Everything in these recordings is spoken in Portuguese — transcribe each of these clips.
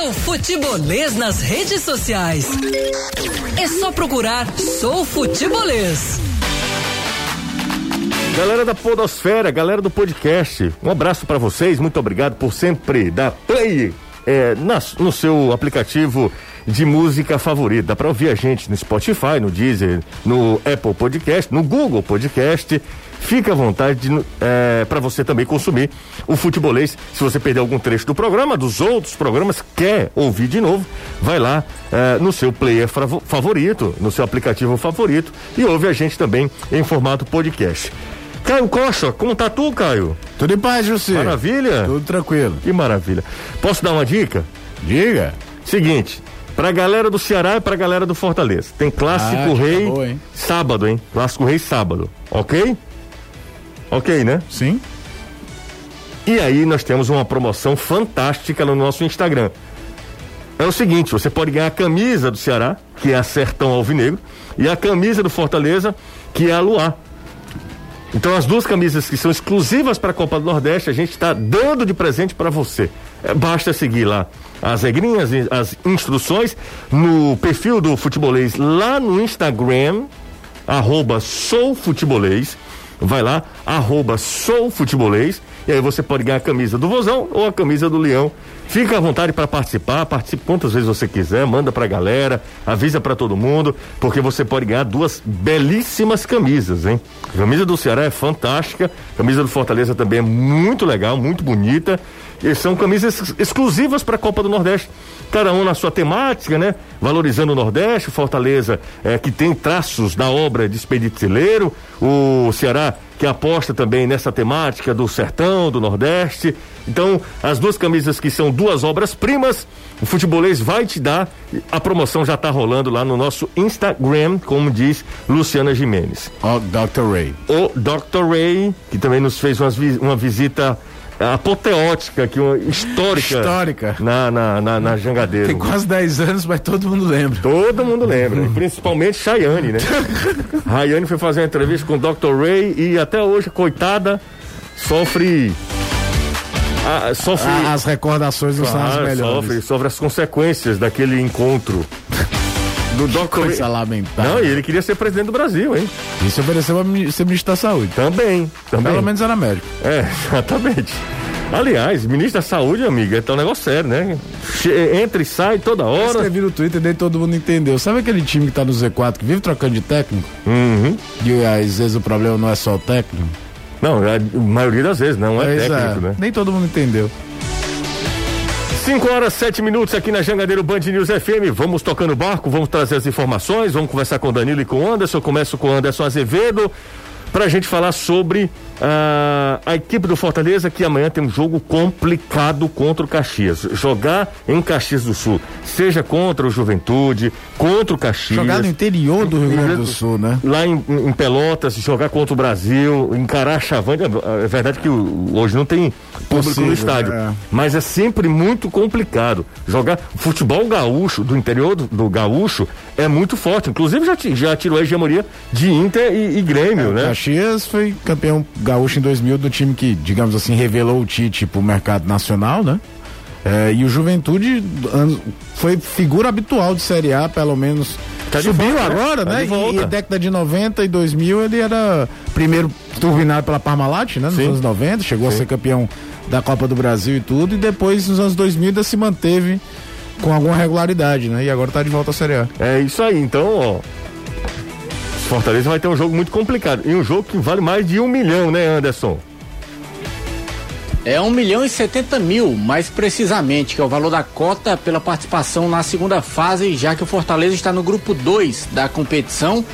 seu futebolês nas redes sociais. É só procurar Sou Futebolês. Galera da Podosfera, galera do podcast, um abraço para vocês, muito obrigado por sempre dar play é, na, no seu aplicativo de música favorita. Dá para ouvir a gente no Spotify, no Deezer, no Apple Podcast, no Google Podcast. Fica à vontade é, para você também consumir o futebolês. Se você perder algum trecho do programa, dos outros programas, quer ouvir de novo, vai lá é, no seu player favorito, no seu aplicativo favorito e ouve a gente também em formato podcast. Caio Costa, como tá tu, Caio? Tudo em paz, José. Maravilha? Tudo tranquilo. Que maravilha. Posso dar uma dica? Diga. Seguinte, pra galera do Ceará e pra galera do Fortaleza. Tem Clássico ah, Rei acabou, hein? sábado, hein? Clássico Rei sábado. Ok? Ok, né? Sim. E aí nós temos uma promoção fantástica no nosso Instagram. É o seguinte, você pode ganhar a camisa do Ceará, que é a Sertão Alvinegro, e a camisa do Fortaleza, que é a Luar. Então as duas camisas que são exclusivas para a Copa do Nordeste, a gente está dando de presente para você. É, basta seguir lá as regrinhas, as instruções no perfil do futebolês lá no Instagram, arroba soufutebolês vai lá, arroba soufutebolês, e aí você pode ganhar a camisa do Vozão ou a camisa do Leão. Fica à vontade para participar, participe quantas vezes você quiser, manda pra galera, avisa para todo mundo, porque você pode ganhar duas belíssimas camisas, hein? A camisa do Ceará é fantástica, a camisa do Fortaleza também é muito legal, muito bonita. E são camisas exclusivas para a Copa do Nordeste. Cada um na sua temática, né? Valorizando o Nordeste, Fortaleza, é, que tem traços da obra de Expeditileiro, o Ceará que aposta também nessa temática do sertão, do Nordeste. Então, as duas camisas que são duas obras-primas, o futebolês vai te dar. A promoção já está rolando lá no nosso Instagram, como diz Luciana Jimenez. O Dr. Ray. O Dr. Ray, que também nos fez umas, uma visita apoteótica, que uma, histórica. Histórica. Na, na, na, na Jangadeiro. Tem quase 10 anos, mas todo mundo lembra. Todo mundo lembra. principalmente Chayane, né? Rayane foi fazer uma entrevista com o Dr. Ray e até hoje, coitada, sofre. A, sofre as recordações não são as melhores. Sofre, sofre as consequências daquele encontro do Dr. Coisa lamentável. Não, e ele queria ser presidente do Brasil, hein? Isso ofereceu a ser ministro da Saúde. Também, também. Pelo menos era médico. É, exatamente. Aliás, ministro da Saúde, amiga, é um negócio sério, né? Entra e sai toda hora. Eu escrevi no Twitter e nem todo mundo entendeu. Sabe aquele time que tá no Z4 que vive trocando de técnico? Uhum. E às vezes o problema não é só o técnico? Não, é, a maioria das vezes não é, é técnico, é. né? Nem todo mundo entendeu. 5 horas, 7 minutos aqui na Jangadeiro Band News FM. Vamos tocando o barco, vamos trazer as informações, vamos conversar com o Danilo e com o Anderson. Começo com o Anderson Azevedo para a gente falar sobre uh, a equipe do Fortaleza que amanhã tem um jogo complicado contra o Caxias. Jogar em Caxias do Sul, seja contra o Juventude, contra o Caxias. Jogar no interior do Rio Grande do Sul, né? Lá em, em Pelotas, jogar contra o Brasil, encarar Chavante. É verdade que hoje não tem público Possível, no estádio, é. mas é sempre muito complicado. Jogar futebol gaúcho, do interior do, do gaúcho, é muito forte. Inclusive já, já tirou a hegemonia de Inter e, e Grêmio, é, né? Caxias foi campeão gaúcho em 2000 do time que, digamos assim, revelou o Tite pro mercado nacional, né? É, e o Juventude foi figura habitual de Série A, pelo menos. Tá Subiu volta, né? agora, né? né? E, e década de 90 e 2000 ele era primeiro turbinado pela Parmalat, né? Nos Sim. anos 90, chegou Sim. a ser campeão da Copa do Brasil e tudo, e depois nos anos 2000 ainda se manteve com alguma regularidade, né? E agora tá de volta à Série A. É isso aí, então, ó, Fortaleza vai ter um jogo muito complicado. E um jogo que vale mais de um milhão, né, Anderson? É um milhão e setenta mil, mais precisamente, que é o valor da cota pela participação na segunda fase, já que o Fortaleza está no grupo 2 da competição.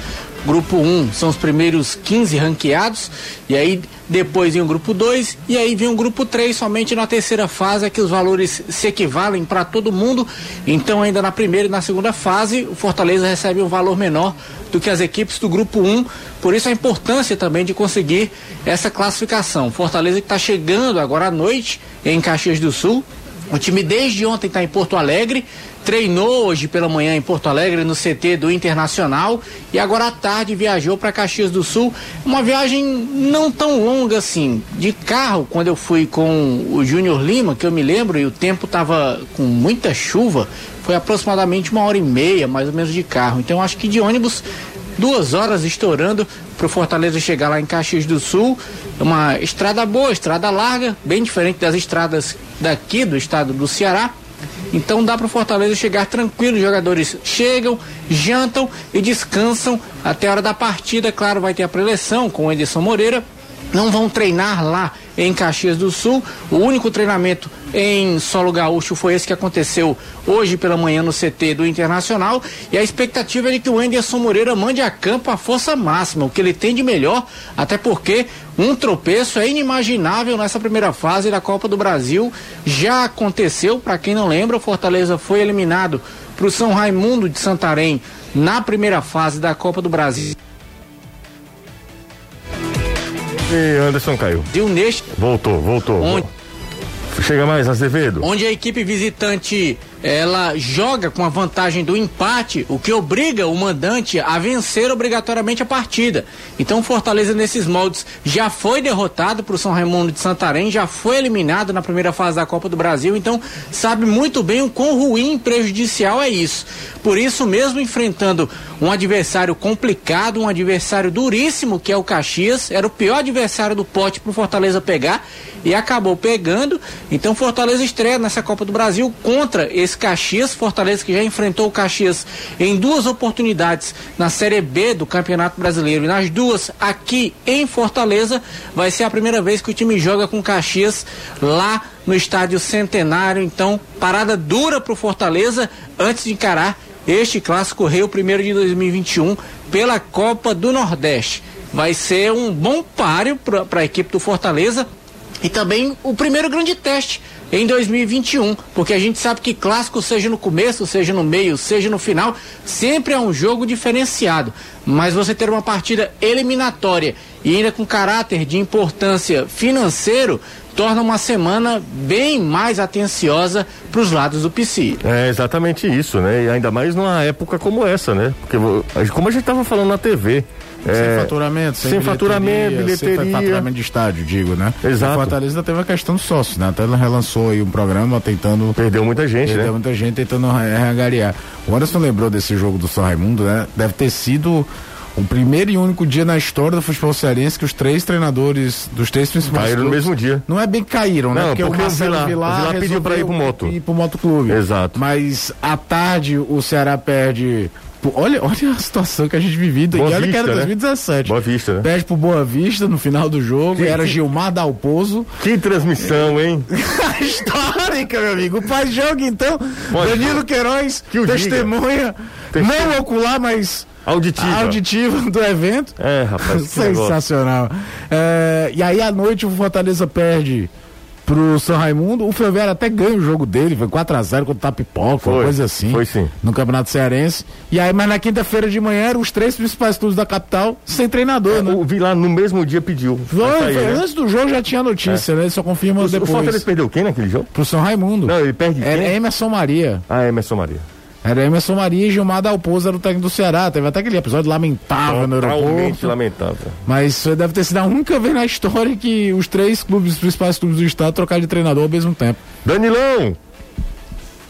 Grupo 1 um são os primeiros 15 ranqueados, e aí depois vem o grupo 2, e aí vem o grupo 3, somente na terceira fase é que os valores se equivalem para todo mundo. Então, ainda na primeira e na segunda fase, o Fortaleza recebe um valor menor do que as equipes do grupo 1. Por isso a importância também de conseguir essa classificação. Fortaleza que está chegando agora à noite em Caxias do Sul O time desde ontem está em Porto Alegre, treinou hoje pela manhã em Porto Alegre no CT do Internacional e agora à tarde viajou para Caxias do Sul. Uma viagem não tão longa assim. De carro, quando eu fui com o Júnior Lima, que eu me lembro, e o tempo estava com muita chuva, foi aproximadamente uma hora e meia, mais ou menos, de carro. Então acho que de ônibus duas horas estourando para o Fortaleza chegar lá em Caxias do Sul. Uma estrada boa, estrada larga, bem diferente das estradas daqui do estado do Ceará. Então dá para o Fortaleza chegar tranquilo. Os jogadores chegam, jantam e descansam até a hora da partida. Claro, vai ter a preleção com o Edson Moreira. Não vão treinar lá em Caxias do Sul. O único treinamento em solo gaúcho foi esse que aconteceu hoje pela manhã no CT do Internacional. E a expectativa é de que o Anderson Moreira mande a campo a força máxima, o que ele tem de melhor, até porque um tropeço é inimaginável nessa primeira fase da Copa do Brasil. Já aconteceu, para quem não lembra, o Fortaleza foi eliminado para o São Raimundo de Santarém na primeira fase da Copa do Brasil. E Anderson caiu. Deu neste. Voltou, voltou. Onde, Chega mais, Azevedo. onde a equipe visitante ela joga com a vantagem do empate, o que obriga o mandante a vencer obrigatoriamente a partida. Então, Fortaleza, nesses moldes, já foi derrotado para o São Raimundo de Santarém, já foi eliminado na primeira fase da Copa do Brasil, então sabe muito bem o quão ruim e prejudicial é isso. Por isso, mesmo enfrentando um adversário complicado, um adversário duríssimo, que é o Caxias, era o pior adversário do pote para o Fortaleza pegar e acabou pegando. Então, Fortaleza estreia nessa Copa do Brasil contra esse Caxias. Fortaleza que já enfrentou o Caxias em duas oportunidades na Série B do Campeonato Brasileiro. E nas duas aqui em Fortaleza, vai ser a primeira vez que o time joga com Caxias lá no Estádio Centenário. Então, parada dura para o Fortaleza antes de encarar este clássico Rei, o primeiro de 2021, pela Copa do Nordeste. Vai ser um bom páreo para a equipe do Fortaleza e também o primeiro grande teste em 2021, porque a gente sabe que clássico, seja no começo, seja no meio, seja no final, sempre é um jogo diferenciado. Mas você ter uma partida eliminatória e ainda com caráter de importância financeiro torna uma semana bem mais atenciosa para os lados do PC. É exatamente isso, né? E ainda mais numa época como essa, né? Porque como a gente tava falando na TV. Sem é, faturamento, sem, sem faturamento, Sem bilheteria. faturamento de estádio, digo, né? Exato. O Fortaleza teve a questão do sócio, né? Até ela relançou aí um programa tentando. Perdeu muita gente, Perdeu né? muita gente tentando re- reangariar. O Anderson lembrou desse jogo do São Raimundo, né? Deve ter sido o primeiro e único dia na história do futebol cearense que os três treinadores dos três principais Caíram no clubes- mesmo dia. Não é bem que caíram, né? Não, porque o Marcelo Vilar- o Vilar pediu pra ir pro Moto. Ir pro Moto Clube. Exato. Mas à tarde o Ceará perde. Olha, olha a situação que a gente vivia. E Boa olha que Vista, era né? 2017. Boa Vista, né? Perde pro Boa Vista no final do jogo. Que- era que- Gilmar Dalpozo. Que transmissão, hein? Histórica, meu amigo. Faz jogo então. Pode. Danilo Queiroz, Que o diga. testemunha, Testemunha. não ocular, mas Auditiva. auditiva do evento. É, rapaz, que. Sensacional. É, e aí à noite o Fortaleza perde pro São Raimundo. O Ferroviário até ganha o jogo dele, foi 4x0 contra o Tapipoca, uma Foi, coisa assim. foi sim. No Campeonato Cearense. E aí, mas na quinta-feira de manhã eram os três principais clubes da capital sem treinador, né? O Vilar no mesmo dia pediu. Foi, sair, foi, né? Antes do jogo já tinha notícia, né? Ele só confirma O, o depois. Fortaleza perdeu quem naquele jogo? Pro São Raimundo. Não, ele perde Era quem? Emerson Maria. Ah, Emerson Maria. Era Emerson Maria e Gilmar Dalpozo era o técnico do Ceará. Teve até aquele episódio lamentável no Totalmente aeroporto. lamentável. Mas deve ter sido a única vez na história que os três clubes, os principais clubes do estado, trocaram de treinador ao mesmo tempo. Danilão,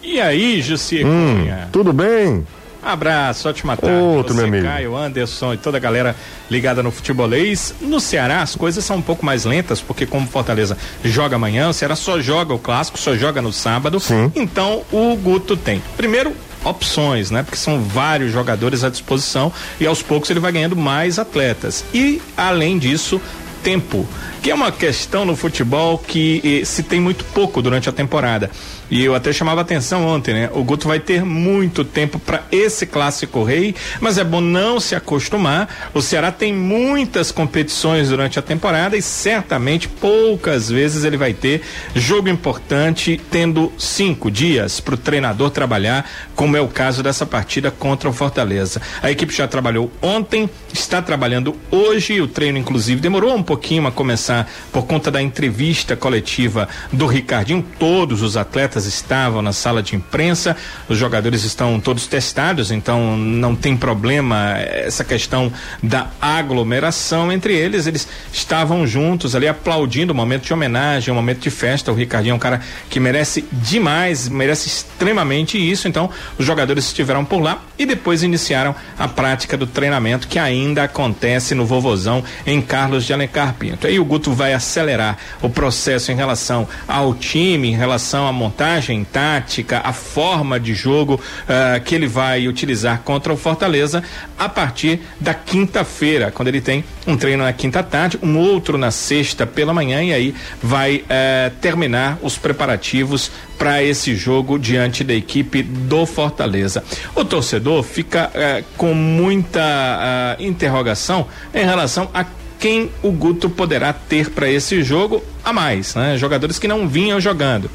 E aí, Jussi hum, Cunha? tudo bem? Abraço, ótima tarde. Outro, Você, meu amigo. Caio, Anderson e toda a galera ligada no futebolês. No Ceará, as coisas são um pouco mais lentas, porque como Fortaleza joga amanhã, o Ceará só joga o clássico, só joga no sábado. Sim. Então, o Guto tem. Primeiro, opções, né? Porque são vários jogadores à disposição e aos poucos ele vai ganhando mais atletas. E, além disso, tempo, que é uma questão no futebol que eh, se tem muito pouco durante a temporada. E eu até chamava atenção ontem, né? O Guto vai ter muito tempo para esse clássico rei, mas é bom não se acostumar. O Ceará tem muitas competições durante a temporada e certamente poucas vezes ele vai ter jogo importante, tendo cinco dias para o treinador trabalhar, como é o caso dessa partida contra o Fortaleza. A equipe já trabalhou ontem, está trabalhando hoje, o treino inclusive demorou um pouquinho a começar por conta da entrevista coletiva do Ricardinho. Todos os atletas estavam na sala de imprensa, os jogadores estão todos testados, então não tem problema essa questão da aglomeração entre eles. Eles estavam juntos ali aplaudindo o momento de homenagem, um momento de festa. O Ricardinho é um cara que merece demais, merece extremamente isso. Então, os jogadores estiveram por lá e depois iniciaram a prática do treinamento que ainda acontece no Vovozão em Carlos de Alencar Pinto. Aí o Guto vai acelerar o processo em relação ao time, em relação à montagem tática, a forma de jogo uh, que ele vai utilizar contra o Fortaleza a partir da quinta-feira, quando ele tem um treino na quinta tarde, um outro na sexta pela manhã e aí vai uh, terminar os preparativos para esse jogo diante da equipe do Fortaleza. O torcedor fica uh, com muita interrogação em relação a quem o Guto poderá ter para esse jogo a mais, né? Jogadores que não vinham jogando.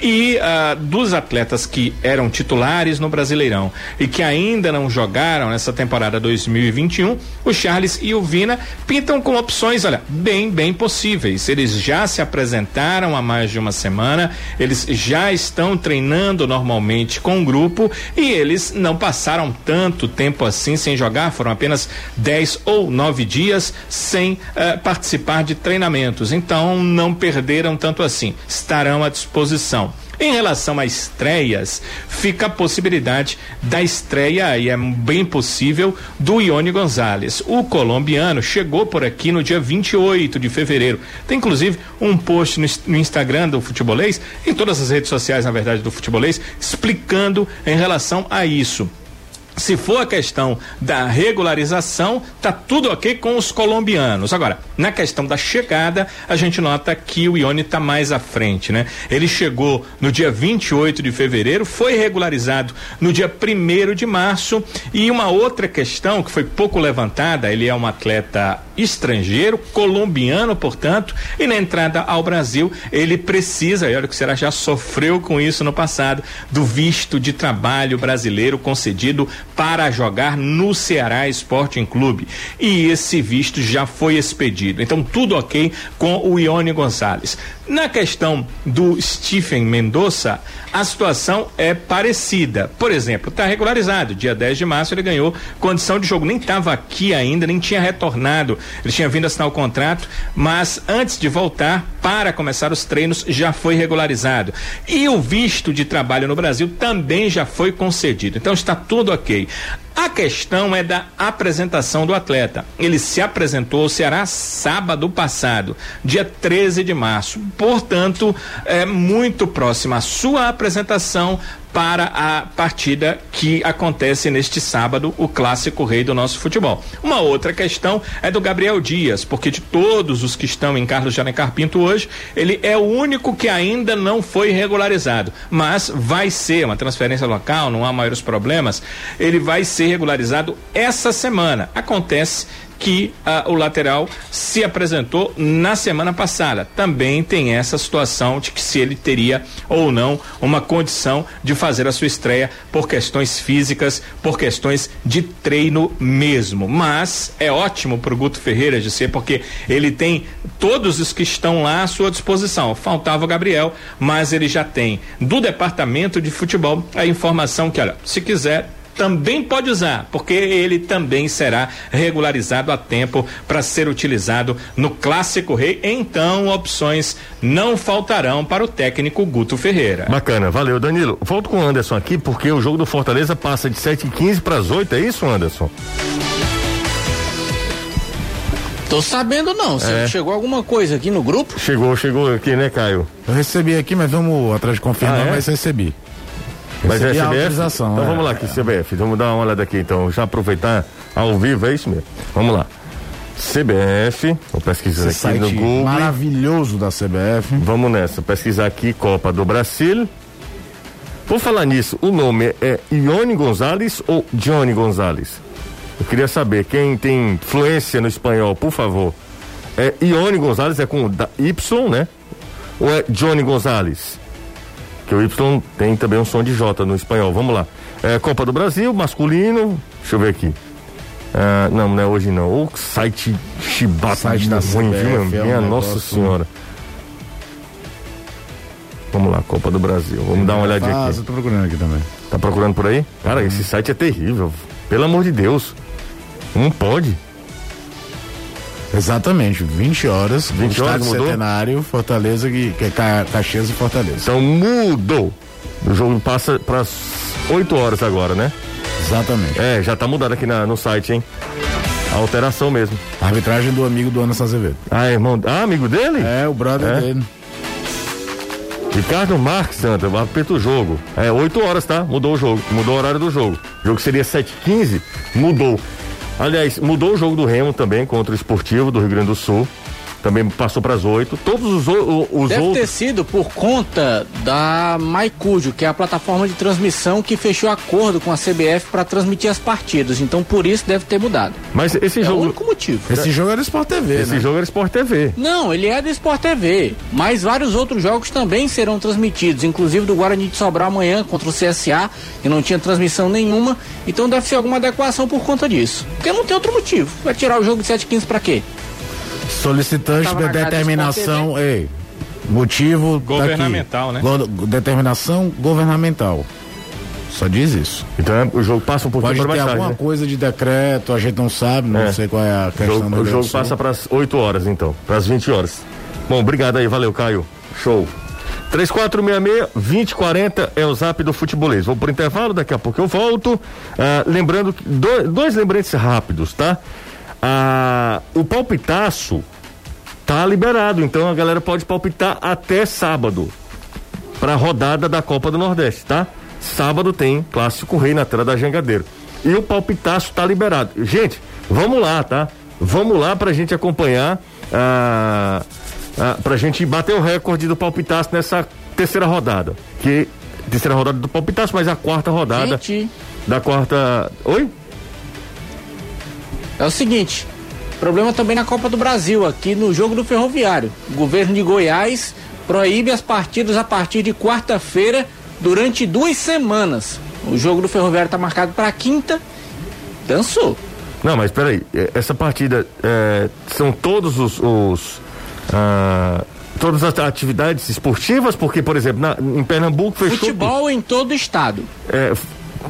E uh, dos atletas que eram titulares no Brasileirão e que ainda não jogaram nessa temporada 2021, o Charles e o Vina pintam com opções, olha, bem, bem possíveis. Eles já se apresentaram há mais de uma semana, eles já estão treinando normalmente com o grupo e eles não passaram tanto tempo assim sem jogar, foram apenas 10 ou 9 dias sem uh, participar de treinamentos. Então não perderam tanto assim, estarão à disposição. Em relação a estreias, fica a possibilidade da estreia, e é bem possível, do Ione Gonzalez. O colombiano chegou por aqui no dia 28 de fevereiro. Tem inclusive um post no, no Instagram do Futebolês, em todas as redes sociais, na verdade, do Futebolês, explicando em relação a isso. Se for a questão da regularização, tá tudo ok com os colombianos. Agora, na questão da chegada, a gente nota que o Ione está mais à frente, né? Ele chegou no dia 28 de fevereiro, foi regularizado no dia 1 de março. E uma outra questão que foi pouco levantada, ele é um atleta estrangeiro, colombiano, portanto, e na entrada ao Brasil, ele precisa, e olha que o já sofreu com isso no passado, do visto de trabalho brasileiro concedido para jogar no Ceará Sporting Clube. E esse visto já foi expedido. Então, tudo ok com o Ione Gonçalves. Na questão do Stephen Mendonça, a situação é parecida. Por exemplo, está regularizado. Dia 10 de março ele ganhou condição de jogo. Nem estava aqui ainda, nem tinha retornado. Ele tinha vindo assinar o contrato, mas antes de voltar para começar os treinos já foi regularizado. E o visto de trabalho no Brasil também já foi concedido. Então está tudo ok. A questão é da apresentação do atleta. Ele se apresentou ao Ceará sábado passado, dia 13 de março. Portanto, é muito próxima a sua apresentação para a partida que acontece neste sábado, o clássico rei do nosso futebol. Uma outra questão é do Gabriel Dias, porque de todos os que estão em Carlos Janecar Pinto hoje, ele é o único que ainda não foi regularizado, mas vai ser uma transferência local, não há maiores problemas, ele vai ser regularizado essa semana. Acontece que uh, o lateral se apresentou na semana passada. Também tem essa situação de que se ele teria ou não uma condição de fazer a sua estreia por questões físicas, por questões de treino mesmo. Mas é ótimo para o Guto Ferreira de ser porque ele tem todos os que estão lá à sua disposição. Faltava o Gabriel, mas ele já tem do departamento de futebol a informação que, olha, se quiser também pode usar, porque ele também será regularizado a tempo para ser utilizado no Clássico Rei. Então, opções não faltarão para o técnico Guto Ferreira. Bacana, valeu, Danilo. Volto com o Anderson aqui, porque o jogo do Fortaleza passa de 7h15 para as 8 é isso, Anderson? Tô sabendo não. É. Chegou alguma coisa aqui no grupo? Chegou, chegou aqui, né, Caio? Eu recebi aqui, mas vamos atrás de confirmar, ah, é? mas recebi. Mas é CBF? Então é. vamos lá aqui, CBF. Vamos dar uma olhada aqui então. Já aproveitar ao vivo, é isso mesmo? Vamos lá. CBF, vou pesquisar Esse aqui no Google. Maravilhoso da CBF. Vamos nessa, pesquisar aqui Copa do Brasil. Vou falar nisso, o nome é Ione Gonzalez ou Johnny Gonzalez? Eu queria saber, quem tem fluência no espanhol, por favor. É Ione Gonzalez, é com Y, né? Ou é Johnny Gonzalez? Que o Y tem também um som de J no espanhol. Vamos lá. É, Copa do Brasil, masculino, deixa eu ver aqui. Ah, não, não é hoje não. O site chibata Site da ruim, CBF, viu, é meu? um Minha negócio- nossa senhora. Vamos lá, Copa do Brasil. Vamos dar uma olhadinha Ah, aqui. eu tô procurando aqui também. Tá procurando por aí? Cara, esse site é terrível. Pelo amor de Deus. Não pode. Exatamente, 20 horas. 20 horas, mudou? Centenário, Fortaleza, que, que é Ca- Caxias e Fortaleza. Então mudou. O jogo passa para 8 horas agora, né? Exatamente. É, já tá mudado aqui na- no site, hein? A alteração mesmo. Arbitragem do amigo do Anderson Azevedo. Ah, irmão. Ah, amigo dele? É, o brother É? dele. Ricardo Marques Santa, apita o jogo. É 8 horas, tá? Mudou o jogo. Mudou o horário do jogo. O jogo seria 7h15, mudou. Aliás, mudou o jogo do Remo também contra o Esportivo do Rio Grande do Sul. Também passou para as 8. Todos os, o- os Deve ter outros. sido por conta da Maicujo, que é a plataforma de transmissão que fechou acordo com a CBF para transmitir as partidas. Então por isso deve ter mudado. Mas esse É o jogo. único motivo. Esse jogo era Sport TV, Esse né? jogo era Sport TV. Não, ele é do Sport TV, mas vários outros jogos também serão transmitidos, inclusive do Guarani de Sobral amanhã contra o CSA, que não tinha transmissão nenhuma, então deve ser alguma adequação por conta disso. Porque não tem outro motivo. Vai tirar o jogo de 7h15 pra quê? Solicitante de determinação. Ei, motivo. tá Governamental, aqui. né? Go- determinação governamental. Só diz isso. Então é, o jogo passa um pouquinho Pode para ter mais tarde. alguma né? coisa de decreto, a gente não sabe, não É. sei qual é a O questão jogo, do o jogo do Sul. passa para as 8 horas, então. Para as 20 horas. Bom, obrigado aí. Valeu, Caio. Show. 3466-2040 é o zap do futebolês. Vou por intervalo, daqui a pouco eu volto. Ah, lembrando do- dois lembretes rápidos, tá? Ah, o palpitaço tá liberado, então a galera pode palpitar até sábado para a rodada da Copa do Nordeste, tá? Sábado tem Clássico Rei na tela da Jangadeiro. E o palpitaço tá liberado. Gente, vamos lá, tá? Vamos lá pra gente acompanhar, ah, ah, pra gente bater o recorde do palpitaço nessa terceira rodada. Que terceira rodada do palpitaço, mas a quarta rodada Gente, da quarta. Oi? É o seguinte, problema também na Copa do Brasil, aqui no jogo do Ferroviário. O governo de Goiás proíbe as partidas a partir de quarta-feira durante duas semanas. O jogo do Ferroviário está marcado para quinta. Dançou. Não, mas peraí, eh, essa partida eh, são todos os. os, ah, todas as atividades esportivas, porque, por exemplo, na- em Pernambuco fechou. Futebol em todo o estado. É,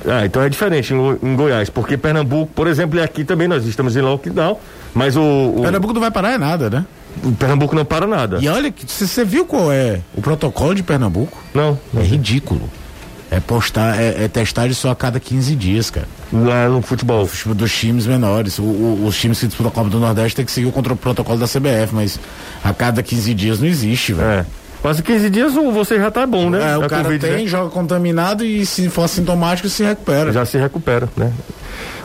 ah, então é diferente em, em Goiás, porque Pernambuco, por exemplo, e aqui também nós estamos em lockdown, mas o, o- Pernambuco não vai parar é nada, né? o Pernambuco não para nada. E olha, você viu qual é o protocolo de Pernambuco? Não, É ridículo. É postar, é, é testagem só a cada 15 dias, cara. lá no futebol. Dos times menores. O- o- os times que disputam a Copa do Nordeste tem que seguir o contra- protocolo da CBF, mas a cada 15 dias não existe, velho. É. Quase 15 dias você já tá bom, né? É, o cara Covid, tem, né? joga contaminado e se for assintomático se recupera. Já se recupera, né?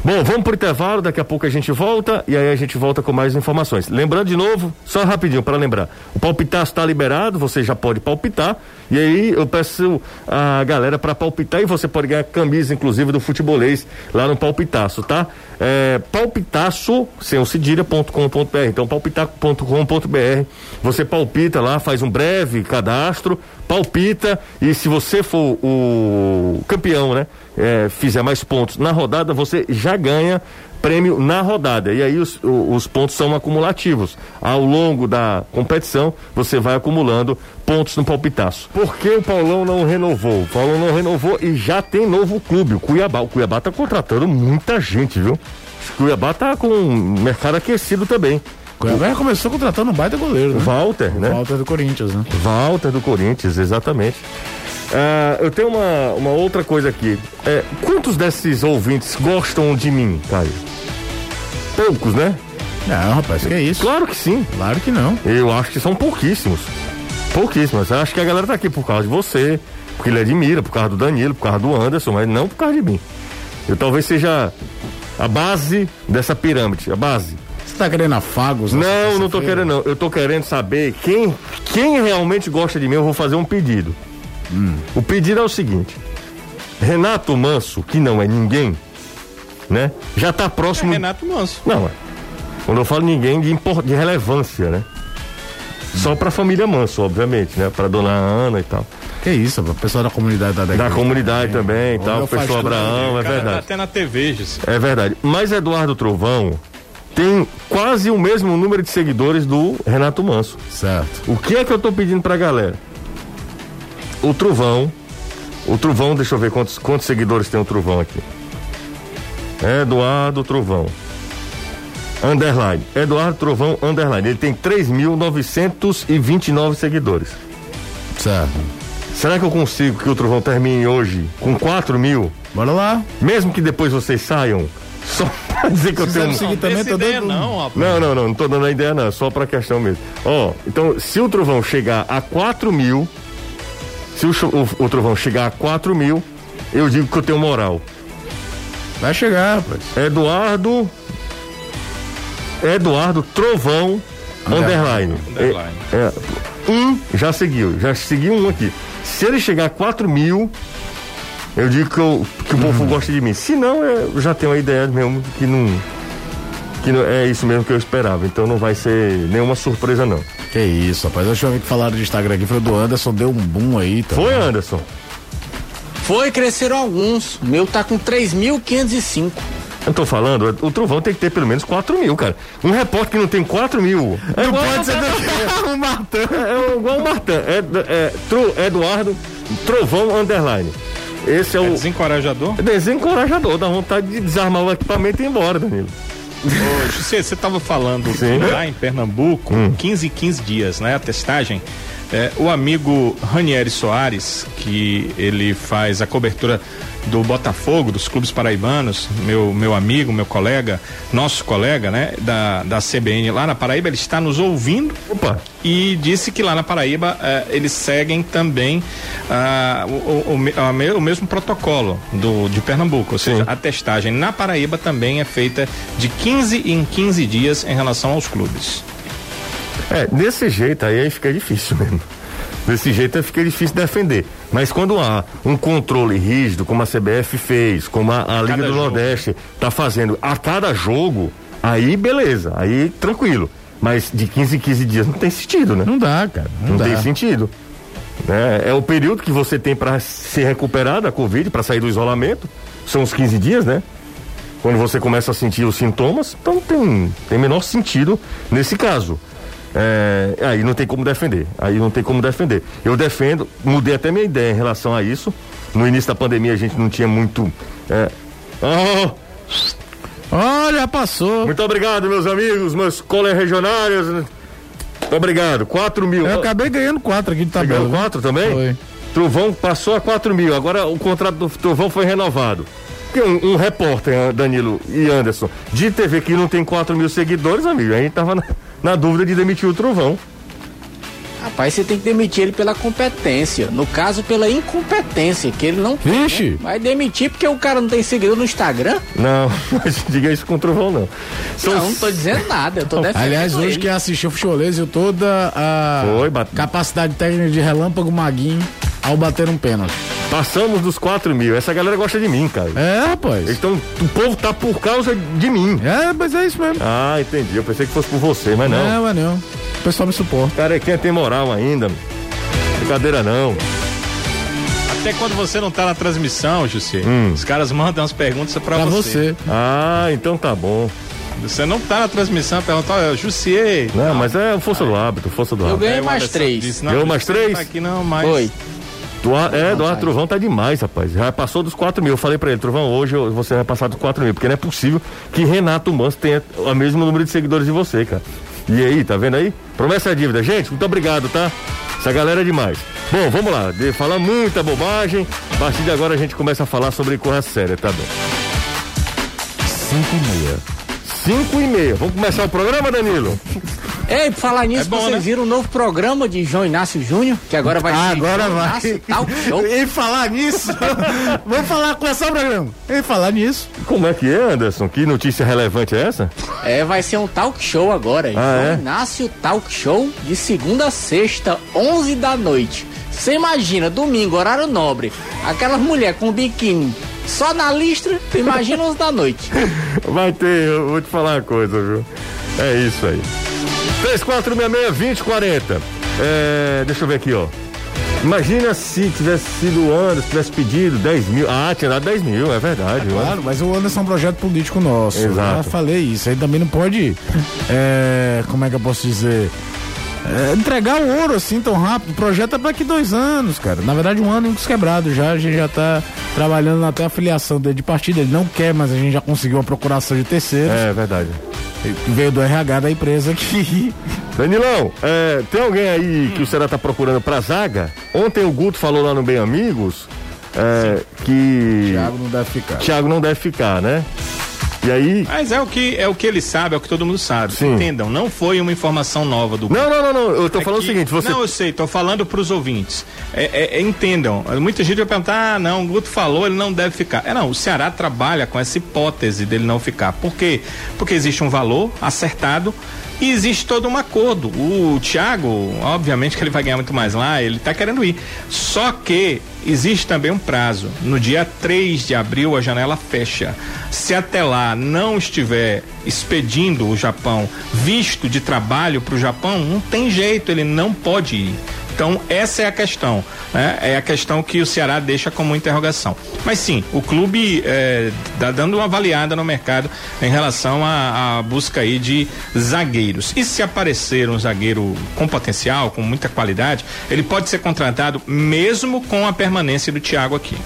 Bom, vamos pro intervalo, daqui a pouco a gente volta e aí a gente volta com mais informações. Lembrando de novo, só rapidinho para lembrar, o palpitaço está liberado, você já pode palpitar e aí eu peço a galera para palpitar e você pode ganhar camisa inclusive do futebolês lá no palpitaço, tá? É, palpitaço, sem o cedilha.com.br, então palpitar.com.br, você palpita lá, faz um breve cadastro, palpita e se você for o campeão, né? é, fizer mais pontos na rodada, você já ganha prêmio na rodada. E aí os, os pontos são acumulativos. Ao longo da competição, você vai acumulando pontos no palpitaço. Por que o Paulão não renovou? O Paulão não renovou e já tem novo clube, o Cuiabá. O Cuiabá tá contratando muita gente, viu? O Cuiabá tá com o mercado aquecido também. Agora começou contratando um baita goleiro, né? Walter, né? Walter do Corinthians, né? Walter do Corinthians, exatamente. Ah, eu tenho uma, uma outra coisa aqui. É, quantos desses ouvintes gostam de mim, Caio? Poucos, né? Não, rapaz, que é isso? Claro que sim. Claro que não. Eu acho que são pouquíssimos. Pouquíssimos. Eu acho que a galera tá aqui por causa de você, porque ele admira, por causa do Danilo, por causa do Anderson, mas não por causa de mim. Eu talvez seja a base dessa pirâmide, a base. Você tá querendo afagos? Não, não tô terça-feira? querendo não. Eu tô querendo saber quem, quem realmente gosta de mim. Eu vou fazer um pedido. O pedido é o seguinte: Renato Manso, que não é ninguém, né? Já tá É próximo. Renato Manso. Não, é. Quando eu falo ninguém de, impor- de relevância, né? Só pra família Manso, obviamente, né? Pra dona Ana e tal. Que isso, o pessoal da comunidade da Da comunidade também e tal, meu o pessoal Abraão, é tá verdade. até na TV, José. É verdade. Mas Eduardo Trovão tem quase o mesmo número de seguidores do Renato Manso. Certo. O que é que eu tô pedindo pra galera? O Trovão. O Trovão, deixa eu ver quantos, quantos seguidores tem o Trovão aqui. Eduardo Trovão. Underline. Eduardo Trovão, underline. Ele tem 3.929 seguidores. Certo. Será que eu consigo que o Trovão termine hoje com 4 mil? Bora lá. Mesmo que depois vocês saiam? Só pra dizer que eu Se tenho. também, Essa tô ideia dando- não, rapaz. Não, não, não, não tô dando a ideia não, é só pra questão mesmo. Ó, então, se o Trovão chegar a 4 mil, se o, o- o Trovão chegar a 4 mil, eu digo que eu tenho moral. Vai chegar, rapaz. Eduardo. Eduardo Trovão Underline. Underline. É, é, um já seguiu, já seguiu um aqui. Se ele chegar a 4 mil, eu digo que, eu- que o povo gosta de mim. Se não, eu já tenho a ideia mesmo que não. Que não, é isso mesmo que eu esperava. Então não vai ser nenhuma surpresa, não. Que isso, rapaz. Eu achei que falaram de Instagram aqui, foi o do Anderson, deu um boom aí. Tá Foi, Anderson? Foi, cresceram alguns. O meu tá com 3.505. Eu tô falando, o Trovão tem que ter pelo menos 4 mil, cara. Um repórter que não tem 4 mil. É igual pode ser o Martã. É igual o Martã. É, é, Tro- Eduardo Trovão Underline. Esse é É o. desencorajador? É desencorajador, dá vontade de desarmar o equipamento e ir embora, Danilo. José, você estava falando Sim. lá em Pernambuco, 15 15 dias, né? A testagem. É, o amigo Ranieri Soares, que ele faz a cobertura do Botafogo, dos clubes paraibanos, meu, meu amigo, meu colega, nosso colega, né? Da, da CBN lá na Paraíba, ele está nos ouvindo Opa, e disse que lá na Paraíba eh, eles seguem também ah, o, o- o mesmo protocolo do, de Pernambuco, ou seja, a testagem na Paraíba também é feita de 15 em 15 dias em relação aos clubes. É, desse jeito aí, aí fica difícil mesmo. Desse jeito aí fica difícil defender. Mas quando há um controle rígido, como a CBF fez, como a, a Liga cada do jogo. Nordeste tá fazendo a cada jogo, aí beleza, aí tranquilo. Mas de 15 em 15 dias não tem sentido, né? Não dá, cara. Não, Não dá. tem sentido. Né? É o período que você tem para se recuperar da Covid, para sair do isolamento. São os 15 dias, né? Quando você começa a sentir os sintomas, então tem, tem menor sentido nesse caso. É, aí não tem como defender. Aí não tem como defender. Eu defendo, mudei até minha ideia em relação a isso. No início da pandemia a gente não tinha muito. é, oh, Olha, passou. muito obrigado, meus amigos, meus colegas regionários. Muito obrigado. 4 mil. Eu acabei ganhando quatro aqui de tabela. ganhou viu? quatro também? Foi. Trovão passou a 4 mil. Agora o contrato do Trovão foi renovado. Um, um repórter, Danilo e Anderson, de TV que não tem 4 mil seguidores, amigo, a gente tava na, na dúvida de demitir o Trovão. Rapaz, você tem que demitir ele pela competência. No caso, pela incompetência, que ele não tem, Vixe. né? Vai demitir porque o cara não tem seguidor no Instagram? Não, não diga isso com o Trovão, não. São Não, não tô dizendo nada. Eu tô defendendo Aliás, hoje ele. quem assistiu o Futebolês toda a Foi, capacidade técnica de Relâmpago Maguinho ao bater um pênalti. Passamos dos 4 mil. Essa galera gosta de mim, cara. É, rapaz. Então, o povo tá por causa de mim. É, mas é isso mesmo. Ah, entendi. Eu pensei que fosse por você, mas não. Não, mas não. O pessoal me suporta. Carequinha tem moral ainda. Brincadeira não. Até quando você não tá na transmissão, José, Hum. os caras mandam as perguntas pra, Pra você. você. Ah, então tá bom. Você não tá na transmissão, pergunta, olha, Jussier. Não, mas é força do hábito, força do Eu hábito. ganhei Aí o mais três. disse, não, Ganhou mais três? Tá aqui não, mais. Foi. Doar, é, Doar sai. Trovão tá demais, rapaz. Já passou dos 4 mil. Eu falei pra ele, Trovão, hoje eu- você vai passar dos 4 mil, porque não é possível que Renato Manso tenha o mesmo número de seguidores de você, cara. E aí, tá vendo aí? Promessa é dívida. Gente, muito obrigado, tá? Essa galera é demais. Bom, vamos lá. De falar muita bobagem. A partir de agora a gente começa a falar sobre coisa séria, tá bom? 5 e meia. 5 e meia. Vamos começar o programa, Danilo? Ei, por falar nisso, É bom, vocês né? viram o novo programa de João Inácio Júnior, que agora vai Ah, ser agora João vai. Inácio Talk Show. E falar nisso, vamos falar, começar o programa. E falar nisso, Como é que é, Anderson? Que notícia relevante é essa? É, vai ser um talk show agora. João é? Inácio Talk Show de segunda a sexta, 11 da noite. Você imagina, domingo, horário nobre, aquelas mulher com biquíni só na listra, tu imagina 11 da noite. Vai ter, eu vou te falar uma coisa, viu? É isso aí. 3466-2040. É, deixa eu ver aqui, ó. Imagina se tivesse sido o Anderson, tivesse pedido 10 mil. Ah, tinha dado 10 mil, é verdade. É claro, mas o Anderson é um projeto político nosso. Exato. Eu já falei isso. Aí também não pode. É, como é que eu posso dizer? É, entregar o ouro assim tão rápido. O projeto é para daqui dois anos, cara. Na verdade, um ano e um quebrado já. A gente já tá trabalhando até a filiação dele de partida. Ele não quer, mas a gente já conseguiu uma procuração de terceiros. É verdade. Veio do RH da empresa que. Danilão, é, tem alguém aí que o Ceará tá procurando pra zaga? Ontem o Guto falou lá no Bem Amigos é, que. Thiago não deve ficar. Thiago não deve ficar, né? E aí. Mas é o que é o que ele sabe, é o que todo mundo sabe. Sim. Entendam, não foi uma informação nova do Não, não, não, não. Eu tô É falando que- o seguinte, você. Não, eu sei, tô falando pros ouvintes. É, é, é, entendam, muita gente vai perguntar, ah, não, o Guto falou, ele não deve ficar. É, não, o Ceará trabalha com essa hipótese dele não ficar. Por quê? Porque existe um valor acertado e existe todo um acordo. O Thiago, obviamente que ele vai ganhar muito mais lá, ele tá querendo ir. Só que existe também um prazo. No dia 3 de abril a janela fecha. Se até lá não estiver expedindo o Japão visto de trabalho para o Japão, não tem jeito, ele não pode ir. Então, essa é a questão, né? É a questão que o Ceará deixa como interrogação. Mas sim, o clube está dando uma avaliada no mercado em relação à, busca aí de zagueiros. E se aparecer um zagueiro com potencial, com muita qualidade, ele pode ser contratado mesmo com a permanência do Thiago aqui.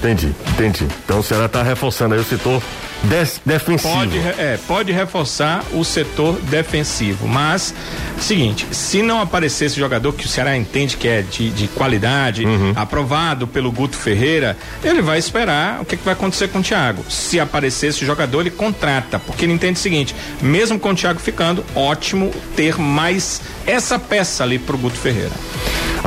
Entendi, entendi. Então o Ceará tá reforçando aí o setor des- defensivo. Pode, é, pode reforçar o setor defensivo, mas seguinte, se não aparecer esse jogador que o Ceará entende que é de, de qualidade, aprovado pelo Guto Ferreira, ele vai esperar o que, que vai acontecer com o Thiago. Se aparecer esse jogador, ele contrata, porque ele entende o seguinte, mesmo com o Thiago ficando, ótimo ter mais essa peça ali pro Guto Ferreira.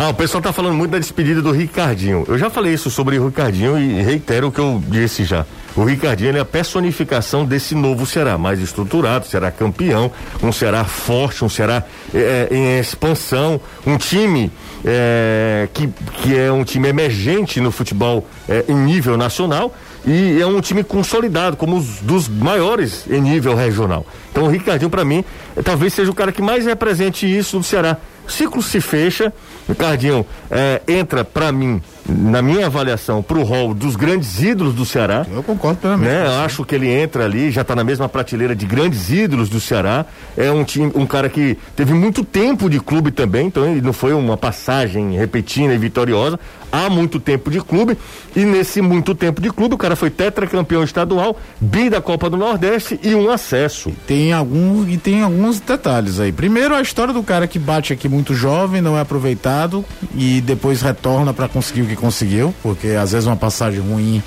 Ah, o pessoal tá falando muito da despedida do Ricardinho. Eu já falei isso sobre o Ricardinho e reitero o que eu disse já. O Ricardinho é a personificação desse novo Ceará, mais estruturado, será campeão, um Ceará forte, um Ceará eh, em expansão, um time eh, que, que é um time emergente no futebol eh, em nível nacional e é um time consolidado, como os dos maiores em nível regional. Então o Ricardinho, para mim, talvez seja o cara que mais represente isso do Ceará. O ciclo se fecha, Ricardinho eh, entra, para mim, na minha avaliação, pro rol dos grandes ídolos do Ceará. Eu concordo plenamente. Né? Eu acho que ele entra ali, já está na mesma prateleira de grandes ídolos do Ceará. É um time, um cara que teve muito tempo de clube também, então ele não foi uma passagem repentina e vitoriosa. Há muito tempo de clube e nesse muito tempo de clube o cara foi tetracampeão estadual, bi da Copa do Nordeste e um acesso. Tem algum e tem alguns detalhes aí. Primeiro a história do cara que bate aqui muito jovem, não é aproveitado e depois retorna para conseguir o que conseguiu, porque às vezes uma passagem ruim,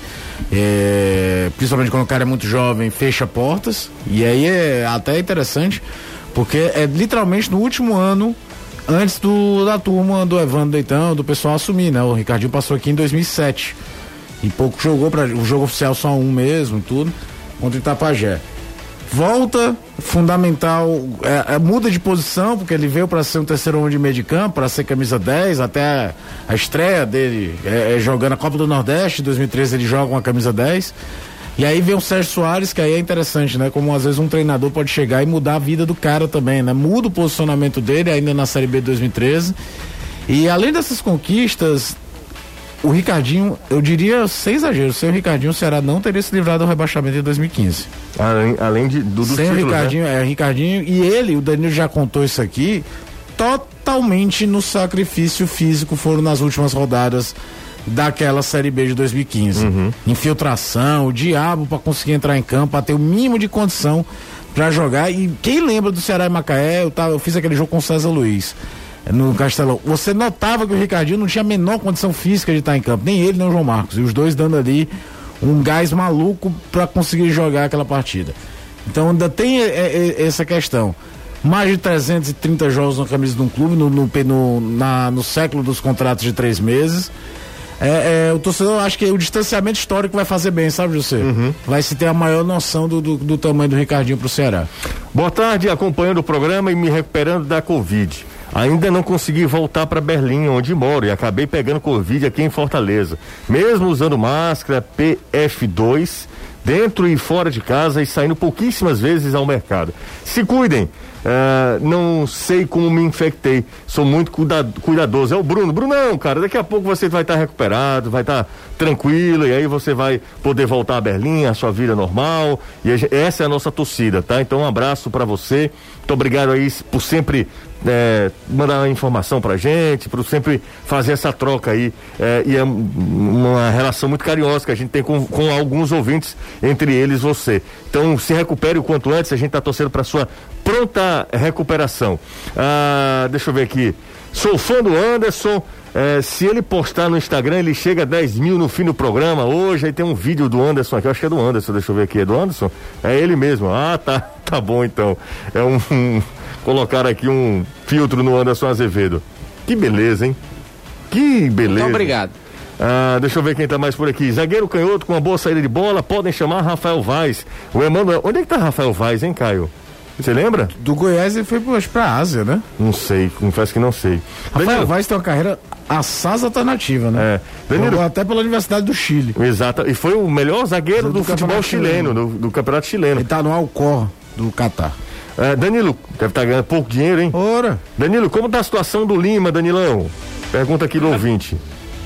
é, principalmente quando o cara é muito jovem, fecha portas. E aí é até interessante, porque é literalmente no último ano antes do da turma do Evandro Deitão, do pessoal assumir, né? O Ricardinho passou aqui em 2007. E pouco jogou para o jogo oficial só um mesmo, tudo, contra o Itapajé. Volta, fundamental, é, é, muda de posição, porque ele veio para ser um terceiro homem de meio de campo, para ser camisa 10, até a, estreia dele é, é jogando a Copa do Nordeste, em 2013 ele joga uma camisa 10. E aí vem o Sérgio Soares, que aí é interessante, né? Como às vezes um treinador pode chegar e mudar a vida do cara também, né? Muda o posicionamento dele ainda na Série B de 2013. E além dessas conquistas, o Ricardinho, eu diria sem exagero, sem o Ricardinho, o Ceará não teria se livrado do rebaixamento em 2015. Além, além de, do, dos sem o títulos, né? Ricardinho, é, Ricardinho, e ele, o Danilo já contou isso aqui, totalmente no sacrifício físico foram nas últimas rodadas daquela Série B de 2015. Infiltração, o diabo para conseguir entrar em campo, para ter o mínimo de condição para jogar. E quem lembra do Ceará e Macaé, eu, tava, eu fiz aquele jogo com o César Luiz. No Castelão, você notava que o Ricardinho não tinha a menor condição física de estar em campo, nem ele nem o João Marcos, e os dois dando ali um gás maluco para conseguir jogar aquela partida. Então ainda tem eh, eh, essa questão. Mais de 330 jogos na camisa de um clube no, no, no, na- no século dos contratos de três meses. É, é, o torcedor acho que o distanciamento histórico vai fazer bem, sabe, José? Vai se ter a maior noção do, do, do tamanho do Ricardinho pro Ceará. Boa tarde, acompanhando o programa e me recuperando da Covid. Ainda não consegui voltar para Berlim, onde moro, e acabei pegando Covid aqui em Fortaleza. Mesmo usando máscara PF2, dentro e fora de casa e saindo pouquíssimas vezes ao mercado. Se cuidem. Uh, não sei como me infectei. Sou muito cuidado, cuidadoso. É o Bruno. Brunão, cara, daqui a pouco você vai estar tá recuperado, vai estar tá tranquilo, e aí você vai poder voltar a Berlim, a sua vida normal. E essa é a nossa torcida, tá? Então um abraço para você. Muito obrigado aí por sempre é, mandar informação pra gente, por sempre fazer essa troca aí. É, e é uma relação muito carinhosa que a gente tem com, com alguns ouvintes, entre eles você. Então se recupere o quanto antes, a gente tá torcendo pra sua pronta recuperação. Ah, deixa eu ver aqui. Sou fã do Anderson. É, se ele postar no Instagram, ele chega a 10 mil no fim do programa. Hoje aí tem um vídeo do Anderson aqui, eu acho que é do Anderson, deixa eu ver aqui, é do Anderson? É ele mesmo. Ah, tá, tá bom então. É um, um colocar aqui um filtro no Anderson Azevedo. Que beleza, hein? Que beleza. Muito obrigado. Ah, deixa eu ver quem tá mais por aqui. Zagueiro canhoto com uma boa saída de bola, podem chamar Rafael Vaz. O Emanuel. Onde é que tá Rafael Vaz, hein, Caio? Você lembra? Do Goiás ele foi acho, pra Ásia, né? Não sei, confesso que não sei. Rafael Danilo. Vaz tem uma carreira assaz alternativa, né? É. Danilo. até pela Universidade do Chile. Exato. E foi o melhor zagueiro do, do futebol chileno, chileno do, do, campeonato chileno. Ele tá no Alcor do Catar. É, Danilo, deve estar tá ganhando pouco dinheiro, hein? Ora. Danilo, como tá a situação do Lima, Danilão? Pergunta aqui do ouvinte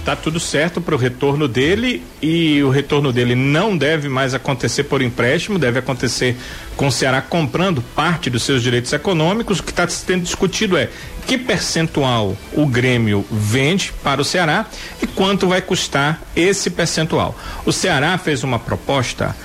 tá tudo certo para o retorno dele e o retorno dele não deve mais acontecer por empréstimo, deve acontecer com o Ceará comprando parte dos seus direitos econômicos. O que está sendo discutido é que percentual o Grêmio vende para o Ceará e quanto vai custar esse percentual. O Ceará fez uma proposta